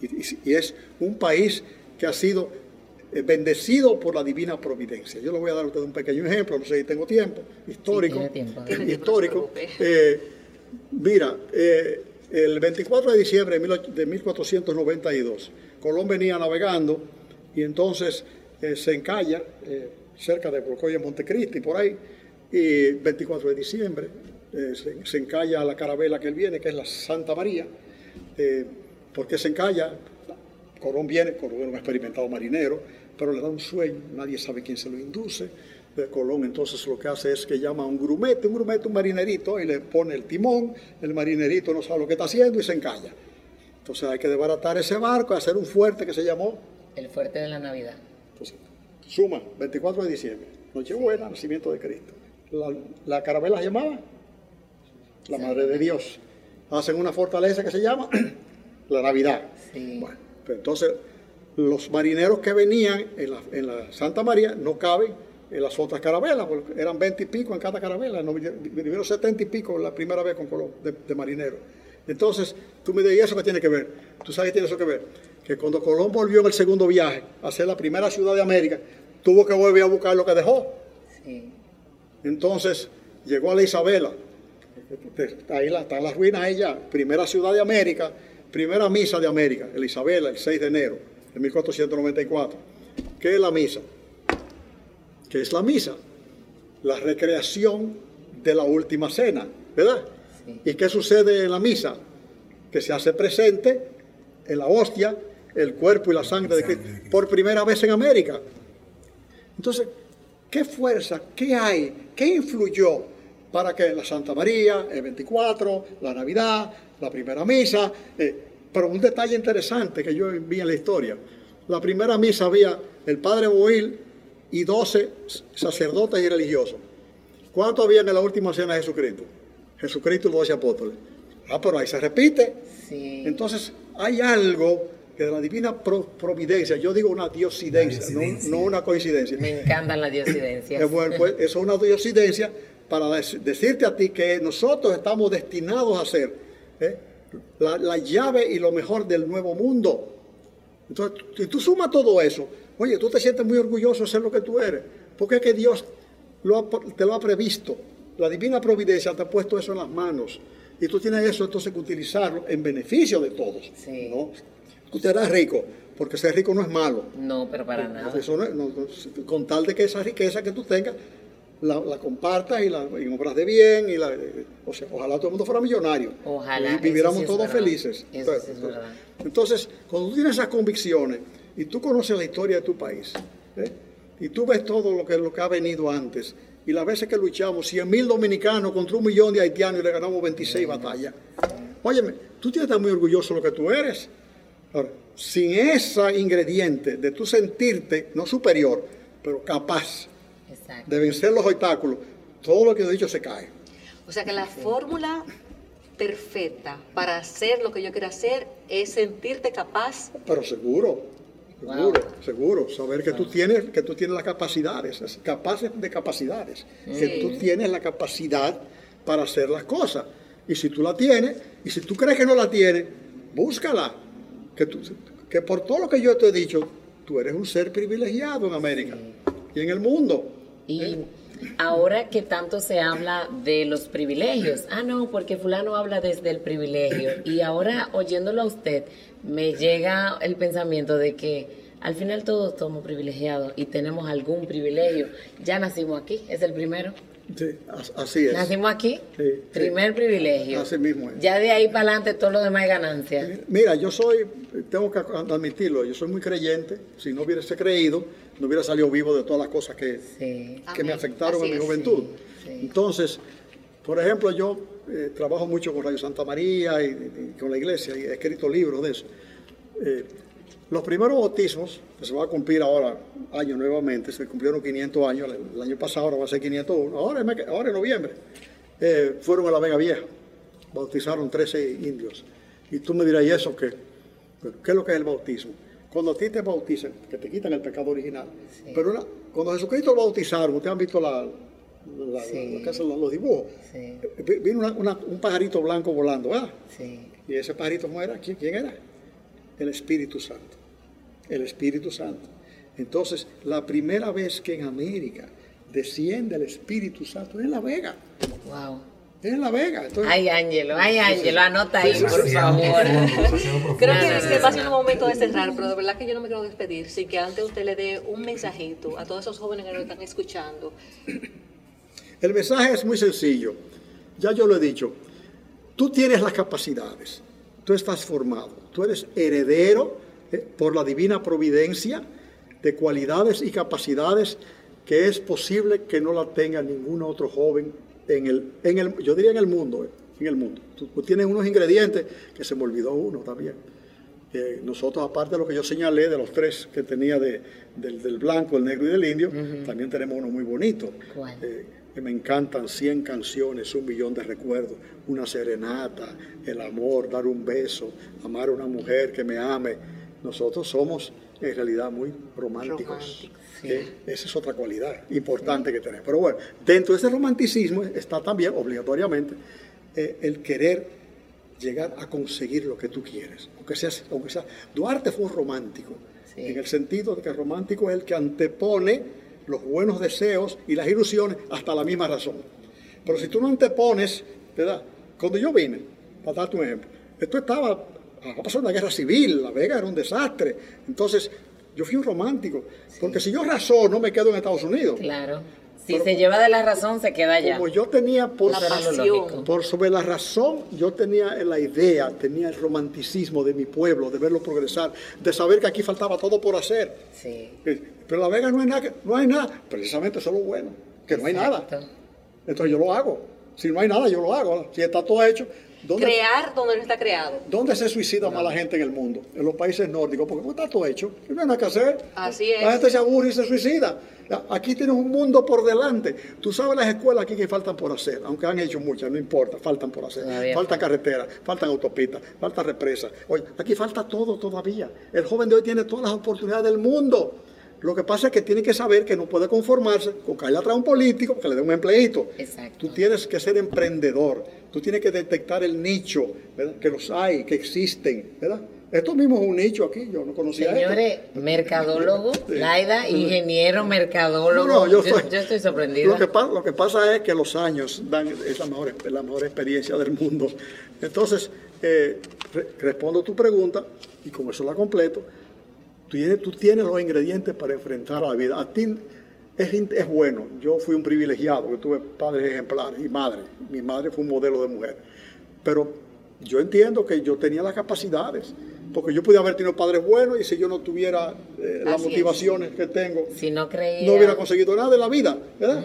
Speaker 4: Y, es un país que ha sido eh, bendecido por la divina providencia. Yo le voy a dar a usted un pequeño ejemplo, no sé si tengo tiempo, histórico. histórico. Eh, mira, eh, el 24 de diciembre de 1492, Colón venía navegando y entonces eh, se encalla eh, cerca de Brocoya, Montecristi, por ahí, y 24 de diciembre eh, se, encalla la carabela que él viene, que es la Santa María. ¿Por qué se encalla? Colón viene, Colón es un experimentado marinero, pero le da un sueño, nadie sabe quién se lo induce. Colón entonces lo que hace es que llama a un grumete, un grumete, un marinerito, y le pone el timón, el marinerito no sabe lo que está haciendo y se encalla. Entonces hay que desbaratar ese barco y hacer un fuerte que se llamó...
Speaker 2: El fuerte de la Navidad.
Speaker 4: Entonces, suma, 24 de diciembre, Nochebuena, nacimiento de Cristo. La, la carabela se llamaba la Madre de Dios. Hacen una fortaleza que se llama la Navidad. Bueno, pues entonces los marineros que venían en la, Santa María no caben en las otras carabelas, porque eran 20 y pico en cada carabela, no, vinieron 70 y pico la primera vez con Colón de, de marineros. Entonces, tú me dices, ¿y eso qué tiene que ver? ¿Tú sabes qué tiene eso que ver? Que cuando Colón volvió en el segundo viaje a ser la primera ciudad de América, tuvo que volver a buscar lo que dejó. Entonces, llegó a la Isabela. Ahí están las ruinas ya. Primera ciudad de América, primera misa de América, el Isabela, el 6 de enero de 1494. ¿Qué es la misa? ¿Qué es la misa? La recreación de la última cena, ¿verdad? ¿Y qué sucede en la misa? Que se hace presente en la hostia el cuerpo y la sangre de Cristo por primera vez en América. Entonces, ¿qué fuerza, qué hay, qué influyó para que la Santa María, el 24, la Navidad, la primera misa, eh, pero un detalle interesante que yo vi en la historia, la primera misa había el Padre Boil y 12 sacerdotes y religiosos. ¿Cuántos había en la última cena de Jesucristo? Jesucristo y los doce apóstoles. Ah, pero ahí se repite. Entonces, hay algo que de la divina providencia, yo digo una diosidencia, no, una coincidencia.
Speaker 2: Me encantan las diosidencias.
Speaker 4: Bueno, pues eso es una diosidencia para decirte a ti que nosotros estamos destinados a ser ¿eh? la, llave y lo mejor del nuevo mundo. Entonces, si tú sumas todo eso, oye, tú te sientes muy orgulloso de ser lo que tú eres, porque es que Dios te lo ha previsto. La divina providencia te ha puesto eso en las manos. Y tú tienes eso entonces que utilizarlo en beneficio de todos. Sí. ¿no? Tú serás rico, porque ser rico no es malo.
Speaker 2: No, pero para nada.
Speaker 4: con tal de que esa riqueza que tú tengas, la, compartas y, la, y obras de bien. Y la, o sea, ojalá todo el mundo fuera millonario.
Speaker 2: Ojalá.
Speaker 4: Y viviéramos todos felices. entonces, entonces, cuando tú tienes esas convicciones y tú conoces la historia de tu país, ¿eh? y tú ves todo lo que, lo que ha venido antes, y las veces que luchamos, 100 mil dominicanos contra un millón de haitianos y le ganamos 26 batallas. Óyeme, tú tienes que estar muy orgulloso de lo que tú eres. Ahora, sin ese ingrediente de tú sentirte, no superior, pero capaz de vencer los obstáculos, todo lo que he dicho se cae.
Speaker 3: O sea que la fórmula perfecta para hacer lo que yo quiero hacer es sentirte capaz.
Speaker 4: Pero seguro. Seguro, seguro. Saber que tú tienes, que tú tienes las capacidades, capaces de capacidades, que tú tienes la capacidad para hacer las cosas. Y si tú la tienes, y si tú crees que no la tienes, búscala. Que, que por todo lo que yo te he dicho, tú eres un ser privilegiado en América y en el mundo.
Speaker 2: Y ¿eh? Ahora que tanto se habla de los privilegios, ah, no, porque fulano habla desde el privilegio. Y ahora oyéndolo a usted, me llega el pensamiento de que Al final todos somos privilegiados y tenemos algún privilegio. Ya nacimos aquí, es el primero.
Speaker 4: Sí, as- así es.
Speaker 2: Nacimos aquí,
Speaker 4: Sí, sí.
Speaker 2: primer privilegio.
Speaker 4: Así mismo es.
Speaker 2: Ya de ahí para adelante todo lo demás es ganancia.
Speaker 4: Mira, yo soy, tengo que admitirlo, yo soy muy creyente. Si no hubiese creído, no hubiera salido vivo de todas las cosas que,
Speaker 2: Sí.
Speaker 4: que me afectaron
Speaker 3: Así
Speaker 4: en mi
Speaker 3: es.
Speaker 4: juventud.
Speaker 2: Sí, sí.
Speaker 4: Entonces, por ejemplo, yo eh, trabajo mucho con Radio Santa María y, y con la iglesia y he escrito libros de eso. Eh, los primeros bautismos, que se va a cumplir ahora, año nuevamente, se cumplieron 500 años, el, el año pasado ahora va a ser 501, ahora, ahora en noviembre, eh, fueron a la Vega Vieja, bautizaron 13 indios. Y tú me dirás, ¿y eso qué? ¿Qué es lo que es el bautismo? Cuando a ti te bautizan, que te quitan el pecado original, pero una- cuando Jesucristo lo bautizaron, ustedes han visto la, la-
Speaker 2: Sí.
Speaker 4: los, dibujos,
Speaker 2: Sí.
Speaker 4: Vi- vino una- una- un pajarito blanco volando, ¿verdad?
Speaker 2: Sí.
Speaker 4: Y ese pajarito, ¿cómo era? ¿Quién, quién era? El Espíritu Santo. El Espíritu Santo. Entonces, la primera vez que en América desciende el Espíritu Santo es en La Vega.
Speaker 2: Wow.
Speaker 4: Es en La Vega. Entonces,
Speaker 2: Ay, Ángelo, ay, Ángelo, anota ahí, por favor.
Speaker 3: Creo que es que va a ser
Speaker 2: no.
Speaker 3: un momento de cerrar, pero de verdad que yo no me quiero despedir sin que antes usted le dé un mensajito a todos esos jóvenes que nos están escuchando.
Speaker 4: El mensaje es muy sencillo. Ya yo lo he dicho. Tú tienes las capacidades. Tú estás formado. Tú eres heredero eh, por la divina providencia de cualidades y capacidades que es posible que no la tenga ningún otro joven en el, en el yo diría en el mundo, eh, en el mundo. Tú, tú tienes unos ingredientes que se me olvidó uno también. Eh, nosotros, aparte de lo que yo señalé de los tres que tenía de, del, del blanco, el negro y del indio, también tenemos uno muy bonito.
Speaker 2: ¿Cuál?
Speaker 4: Eh, que me encantan 100 canciones, un millón de recuerdos, una serenata, el amor, dar un beso, amar a una mujer que me ame. Nosotros somos en realidad muy románticos. ¿eh? Esa es otra cualidad importante que tenemos. Pero bueno, dentro de ese romanticismo está también obligatoriamente eh, el querer llegar a conseguir lo que tú quieres. Aunque seas, aunque sea, Duarte fue un romántico,
Speaker 2: Sí.
Speaker 4: en el sentido de que el romántico es el que antepone los buenos deseos y las ilusiones hasta la misma razón. Pero si tú no antepones, ¿verdad? Cuando yo vine, para darte un ejemplo, esto estaba, ha pasado una guerra civil, La Vega era un desastre. Entonces, yo fui un romántico, porque si yo razono, me quedo en Estados Unidos.
Speaker 2: Claro. Si se lleva de la razón, se queda allá.
Speaker 4: Como yo tenía por,
Speaker 3: La
Speaker 4: por sobre la razón, yo tenía la idea, tenía el romanticismo de mi pueblo, de verlo progresar, de saber que aquí faltaba todo por hacer.
Speaker 2: Sí.
Speaker 4: Eh, Pero La Vega no hay nada, no hay nada, precisamente eso es lo bueno, que no hay nada. Entonces yo lo hago. Si no hay nada, yo lo hago. Si está todo hecho, ¿dónde,
Speaker 3: Crear donde no está creado.
Speaker 4: ¿dónde se suicida más la gente en el mundo? En los países nórdicos, porque está todo hecho. No hay nada que hacer.
Speaker 3: Así es.
Speaker 4: La gente se aburre y se suicida. Aquí tienes un mundo por delante. Tú sabes las escuelas aquí que faltan por hacer, aunque han hecho muchas, no importa, faltan por hacer.
Speaker 2: Todavía
Speaker 4: Faltan carreteras, faltan autopistas, faltan represas. Oye, aquí falta todo todavía. El joven de hoy tiene todas las oportunidades del mundo. Lo que pasa es que tiene que saber que no puede conformarse con caerle atrás a un político que le dé un empleito.
Speaker 2: Exacto.
Speaker 4: Tú tienes que ser emprendedor. Tú tienes que detectar el nicho, ¿verdad? que los hay, que existen. ¿verdad? Esto mismo es un nicho aquí, yo no conocía
Speaker 2: Señores,
Speaker 4: esto.
Speaker 2: mercadólogo, Laida, ingeniero, mercadólogo.
Speaker 4: No, no, yo,
Speaker 2: yo,
Speaker 4: soy-
Speaker 2: yo estoy sorprendida.
Speaker 4: Lo que, pa- lo que pasa es que los años dan, es la mejor, es la mejor experiencia del mundo. Entonces, eh, re- respondo tu pregunta y con eso la completo. Tú tienes, tú tienes los ingredientes para enfrentar a la vida. A ti es, bueno. Yo fui un privilegiado, que tuve padres ejemplares y madre. Mi madre fue un modelo de mujer. Pero yo entiendo que yo tenía las capacidades. Porque yo podía haber tenido padres buenos y si yo no tuviera eh, las
Speaker 3: es.
Speaker 4: motivaciones que tengo,
Speaker 2: si no creía.
Speaker 4: no hubiera conseguido nada de la vida, ¿verdad?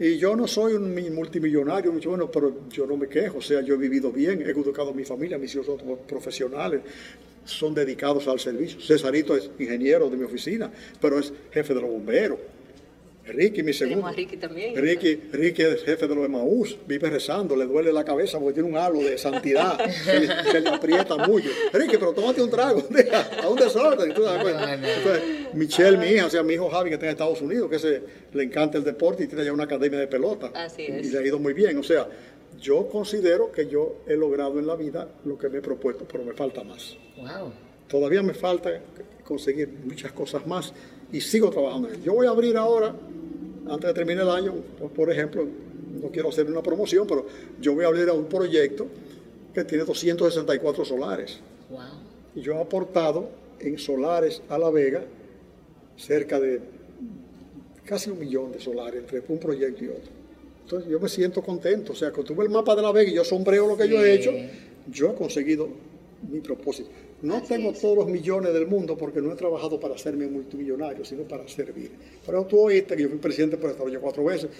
Speaker 4: Y yo no soy un mi- multimillonario, mucho bueno, pero yo no me quejo, o sea, yo he vivido bien, he educado a mi familia, mis hijos son profesionales, son dedicados al servicio. Cesarito es ingeniero de mi oficina, pero es jefe de los bomberos. Ricky, mi segundo.
Speaker 3: A Ricky también.
Speaker 4: Ricky, Ricky es jefe de los Emaús, vive rezando, le duele la cabeza porque tiene un halo de santidad que le, aprieta mucho. Ricky, pero tómate un trago, a un desorden. ¿tú sabes? Entonces, Michelle, mi hija, o sea, mi hijo Javi, que está en Estados Unidos, que se, le encanta el deporte y tiene ya una academia de pelota.
Speaker 3: Así
Speaker 4: Y
Speaker 3: es.
Speaker 4: le ha ido muy bien. O sea, yo considero que yo he logrado en la vida lo que me he propuesto, pero me falta más.
Speaker 2: Wow.
Speaker 4: Todavía me falta conseguir muchas cosas más y sigo trabajando. en. Yo voy a abrir ahora, antes de terminar el año, por, por ejemplo, no quiero hacer una promoción, pero yo voy a abrir a un proyecto que tiene 264 solares.
Speaker 2: Wow.
Speaker 4: Y yo he aportado en solares a La Vega cerca de casi un millón de solares entre un proyecto y otro. Entonces yo me siento contento. O sea, cuando tuve el mapa de la Vega y yo sombreo lo que yo he hecho, yo he conseguido mi propósito. No tengo todos los millones del mundo porque no he trabajado para hacerme multimillonario, sino para servir. Pero tú oíste que yo fui presidente por desarrollo cuatro veces.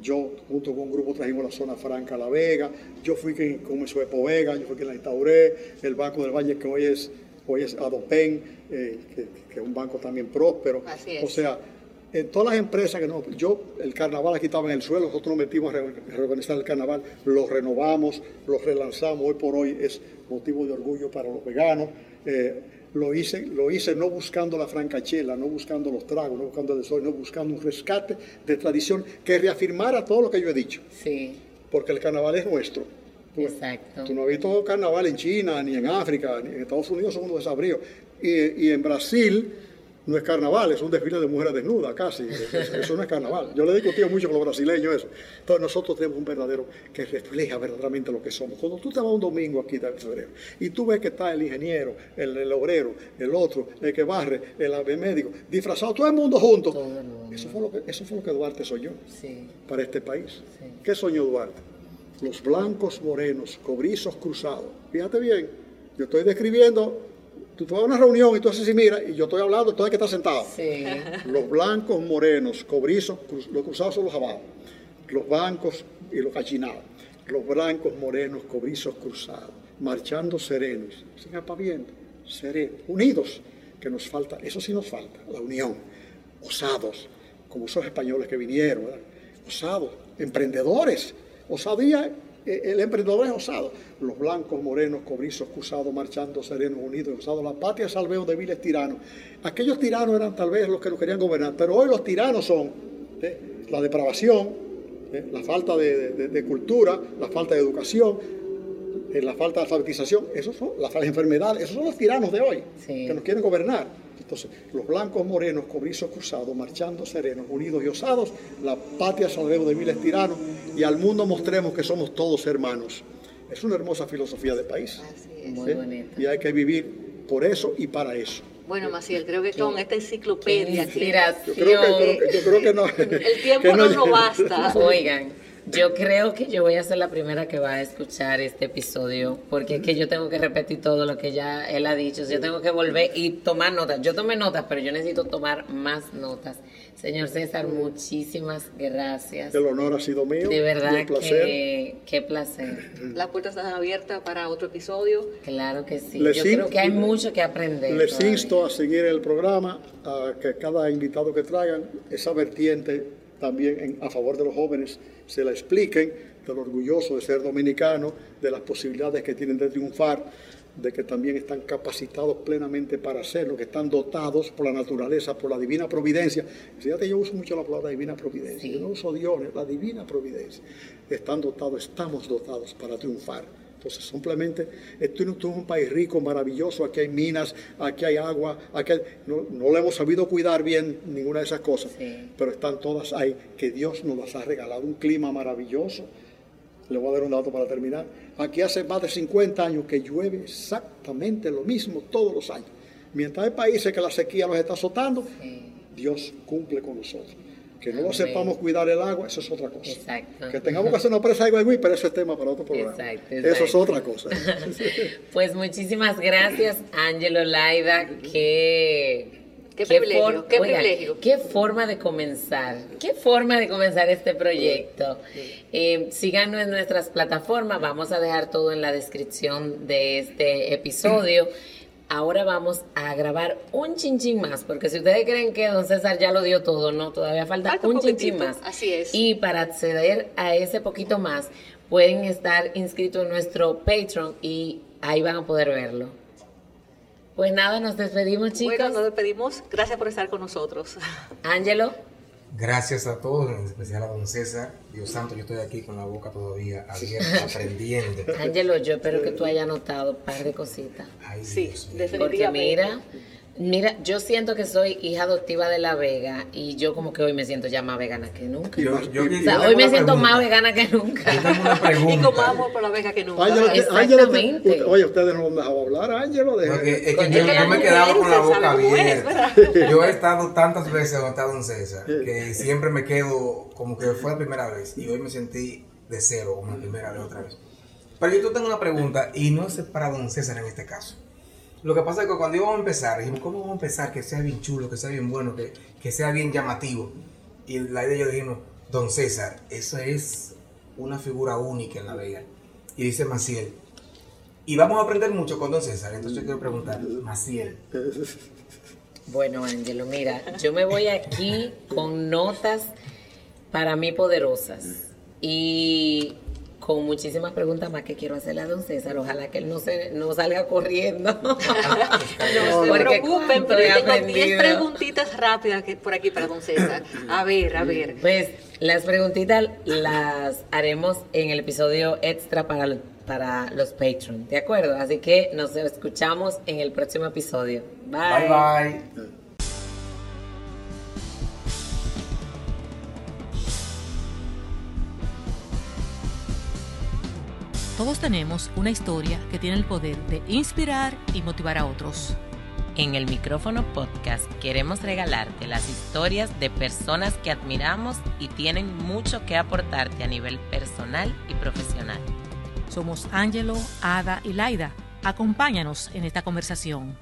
Speaker 4: Yo, junto con un grupo, trajimos la zona franca La Vega. Yo fui quien comenzó Epo Vega, yo fui quien la instauré. El Banco del Valle, que hoy es, hoy es Adopen, eh, que, que, es un banco también próspero. O sea, en todas las empresas que no, yo, el carnaval aquí estaba en el suelo, nosotros nos metimos a reorganizar el carnaval, lo renovamos, lo relanzamos, hoy por hoy es motivo de orgullo para los veganos. Eh, lo hice, lo hice no buscando la francachela, no buscando los tragos, no buscando el sol, no buscando un rescate de tradición que reafirmara todo lo que yo he dicho.
Speaker 2: Sí.
Speaker 4: Porque el carnaval es nuestro.
Speaker 2: Exacto.
Speaker 4: Tú no has visto carnaval en China, ni en África, ni en Estados Unidos son unos desabríos. Y, y en Brasil no es carnaval, es un desfile de mujeres desnudas casi. Eso, no es carnaval. Yo le he discutido mucho con los brasileños eso. Entonces nosotros tenemos un verdadero que refleja verdaderamente lo que somos. Cuando tú te vas un domingo aquí de febrero y tú ves que está el ingeniero, el, obrero, el otro, el que barre, el, médico, disfrazado, todo el mundo junto. Eso, fue lo que, eso fue lo que Duarte soñó para este país. ¿Qué soñó Duarte? Los blancos morenos, cobrizos cruzados. Fíjate bien, yo estoy describiendo tú vas a una reunión y tú haces y mira, y yo estoy hablando, todo hay que está sentado.
Speaker 2: Sí.
Speaker 4: Los blancos morenos, cobrizos, los cruzados son los abajo. Los blancos y los gallinados. Los blancos morenos, cobrizos cruzados, marchando serenos, sin apaviento, serenos, unidos, que nos falta, eso sí nos falta, la unión, osados, como esos españoles que vinieron, osados, emprendedores, osadía el emprendedor es osado. Los blancos, morenos, cobrizos, cruzados, marchando, serenos, unidos, osados. La patria salveo de viles tiranos. Aquellos tiranos eran tal vez los que nos querían gobernar, pero hoy los tiranos son ¿eh? la depravación, ¿eh? la falta de, cultura, la falta de educación, la falta de alfabetización, esos son las enfermedades, esos son los tiranos de hoy que nos quieren gobernar. Entonces, los blancos morenos, cobrizos cruzados, marchando serenos, unidos y osados, la patria salveo de miles tiranos, y al mundo mostremos que somos todos hermanos. Es una hermosa filosofía de país.
Speaker 2: Muy bonita.
Speaker 4: Y hay que vivir por eso y para eso.
Speaker 3: Bueno, Maciel, creo que con esta enciclopedia.
Speaker 2: Inspiración.
Speaker 4: Yo creo que, yo creo que no.
Speaker 3: El tiempo no, no basta.
Speaker 2: Oigan. Yo creo que yo voy a ser la primera que va a escuchar este episodio, porque es que yo tengo que repetir todo lo que ya él ha dicho. Yo tengo que volver y tomar notas. Yo tomé notas, pero yo necesito tomar más notas. Señor César, muchísimas gracias.
Speaker 4: El honor ha sido mío.
Speaker 2: De verdad, que, qué placer.
Speaker 3: Las puertas están abiertas para otro episodio.
Speaker 2: Claro que sí. yo creo que hay mucho que aprender.
Speaker 4: Les insto a seguir el programa, a que cada invitado que traigan esa vertiente también a favor de los jóvenes se la expliquen, de lo orgulloso de ser dominicano, de las posibilidades que tienen de triunfar, de que también están capacitados plenamente para hacerlo, que están dotados por la naturaleza, por la divina providencia. Fíjate, yo uso mucho la palabra divina providencia, yo no uso Dios, la divina providencia. Están dotados, estamos dotados para triunfar. Entonces, simplemente, esto no es un país rico, maravilloso, aquí hay minas, aquí hay agua, aquí no, no le hemos sabido cuidar bien ninguna de esas cosas, pero están todas ahí, que Dios nos las ha regalado, un clima maravilloso. Le voy a dar un dato para terminar. Aquí hace más de 50 años que llueve exactamente lo mismo todos los años. Mientras hay países que la sequía los está azotando, Dios cumple con nosotros. Que no sepamos cuidar el agua, eso es otra cosa.
Speaker 2: Exacto.
Speaker 4: Que tengamos que hacer una presa de agua, pero eso es tema para otro programa.
Speaker 2: Exacto,
Speaker 4: Eso es otra cosa.
Speaker 2: pues muchísimas gracias, Ángelo Laida.
Speaker 3: Qué, qué, privilegio, qué privilegio.
Speaker 2: Qué forma de comenzar, qué forma de comenzar este proyecto. Eh, síganos en nuestras plataformas, vamos a dejar todo en la descripción de este episodio ahora vamos a grabar un chinchín más, porque si ustedes creen que don César ya lo dio todo, no, todavía falta, un chinchín más.
Speaker 3: Así es.
Speaker 2: Y para acceder a ese poquito más, pueden estar inscritos en nuestro Patreon y ahí van a poder verlo. Pues nada, nos despedimos, chicos.
Speaker 3: Bueno, nos despedimos. Gracias por estar con nosotros.
Speaker 2: Ángelo.
Speaker 5: Gracias a todos, en especial a don César. Dios santo, yo estoy aquí con la boca todavía abierta, aprendiendo.
Speaker 2: Ángelo, yo espero que tú hayas notado un par de cositas.
Speaker 3: sí,
Speaker 2: Porque mira, Mira, yo siento que soy hija adoptiva de La Vega y yo como que hoy me siento ya más vegana que nunca.
Speaker 5: Yo, yo,
Speaker 2: O sea, hoy me siento
Speaker 5: pregunta.
Speaker 2: más vegana que nunca.
Speaker 5: Yo tengo una
Speaker 3: Y
Speaker 5: pregunta.
Speaker 3: amor por la vega que nunca.
Speaker 4: Ángelo,
Speaker 2: Exactamente.
Speaker 4: Ángelo, usted- oye, ustedes no han dejado hablar, Ángelo. deje-
Speaker 5: Porque es que yo,
Speaker 2: es que
Speaker 5: yo me he quedado con la boca abierta. Yo he estado tantas veces donde está Don César que siempre me quedo como que fue la primera vez y hoy me sentí de cero como la primera vez otra vez. Pero yo tengo una pregunta y no es para Don César en este caso. Lo que pasa es que cuando íbamos a empezar, dijimos, ¿cómo vamos a empezar? Que sea bien chulo, que sea bien bueno, que, que sea bien llamativo. Y la idea yo dijimos, Don César, eso es una figura única en La Vega. Y dice Maciel, y vamos a aprender mucho con Don César. Entonces yo quiero preguntar, Maciel,
Speaker 2: Bueno, Ángelo, mira, yo me voy aquí con notas para mí poderosas y con muchísimas preguntas más que quiero hacerle a don César. Ojalá que él no, se, no salga corriendo.
Speaker 3: No se preocupen, pero yo tengo 10
Speaker 2: aprendido.
Speaker 3: preguntitas rápidas que por aquí para don César. A ver, a ver.
Speaker 2: Pues las preguntitas las haremos en el episodio extra para, lo- para los Patreon, ¿de acuerdo? Así que nos escuchamos en el próximo episodio.
Speaker 5: bye bye.
Speaker 1: Todos tenemos una historia que tiene el poder de inspirar y motivar a otros.
Speaker 6: En el micrófono podcast queremos regalarte las historias de personas que admiramos y tienen mucho que aportarte a nivel personal y profesional.
Speaker 1: Somos Angelo, Ada y Laida. Acompáñanos en esta conversación.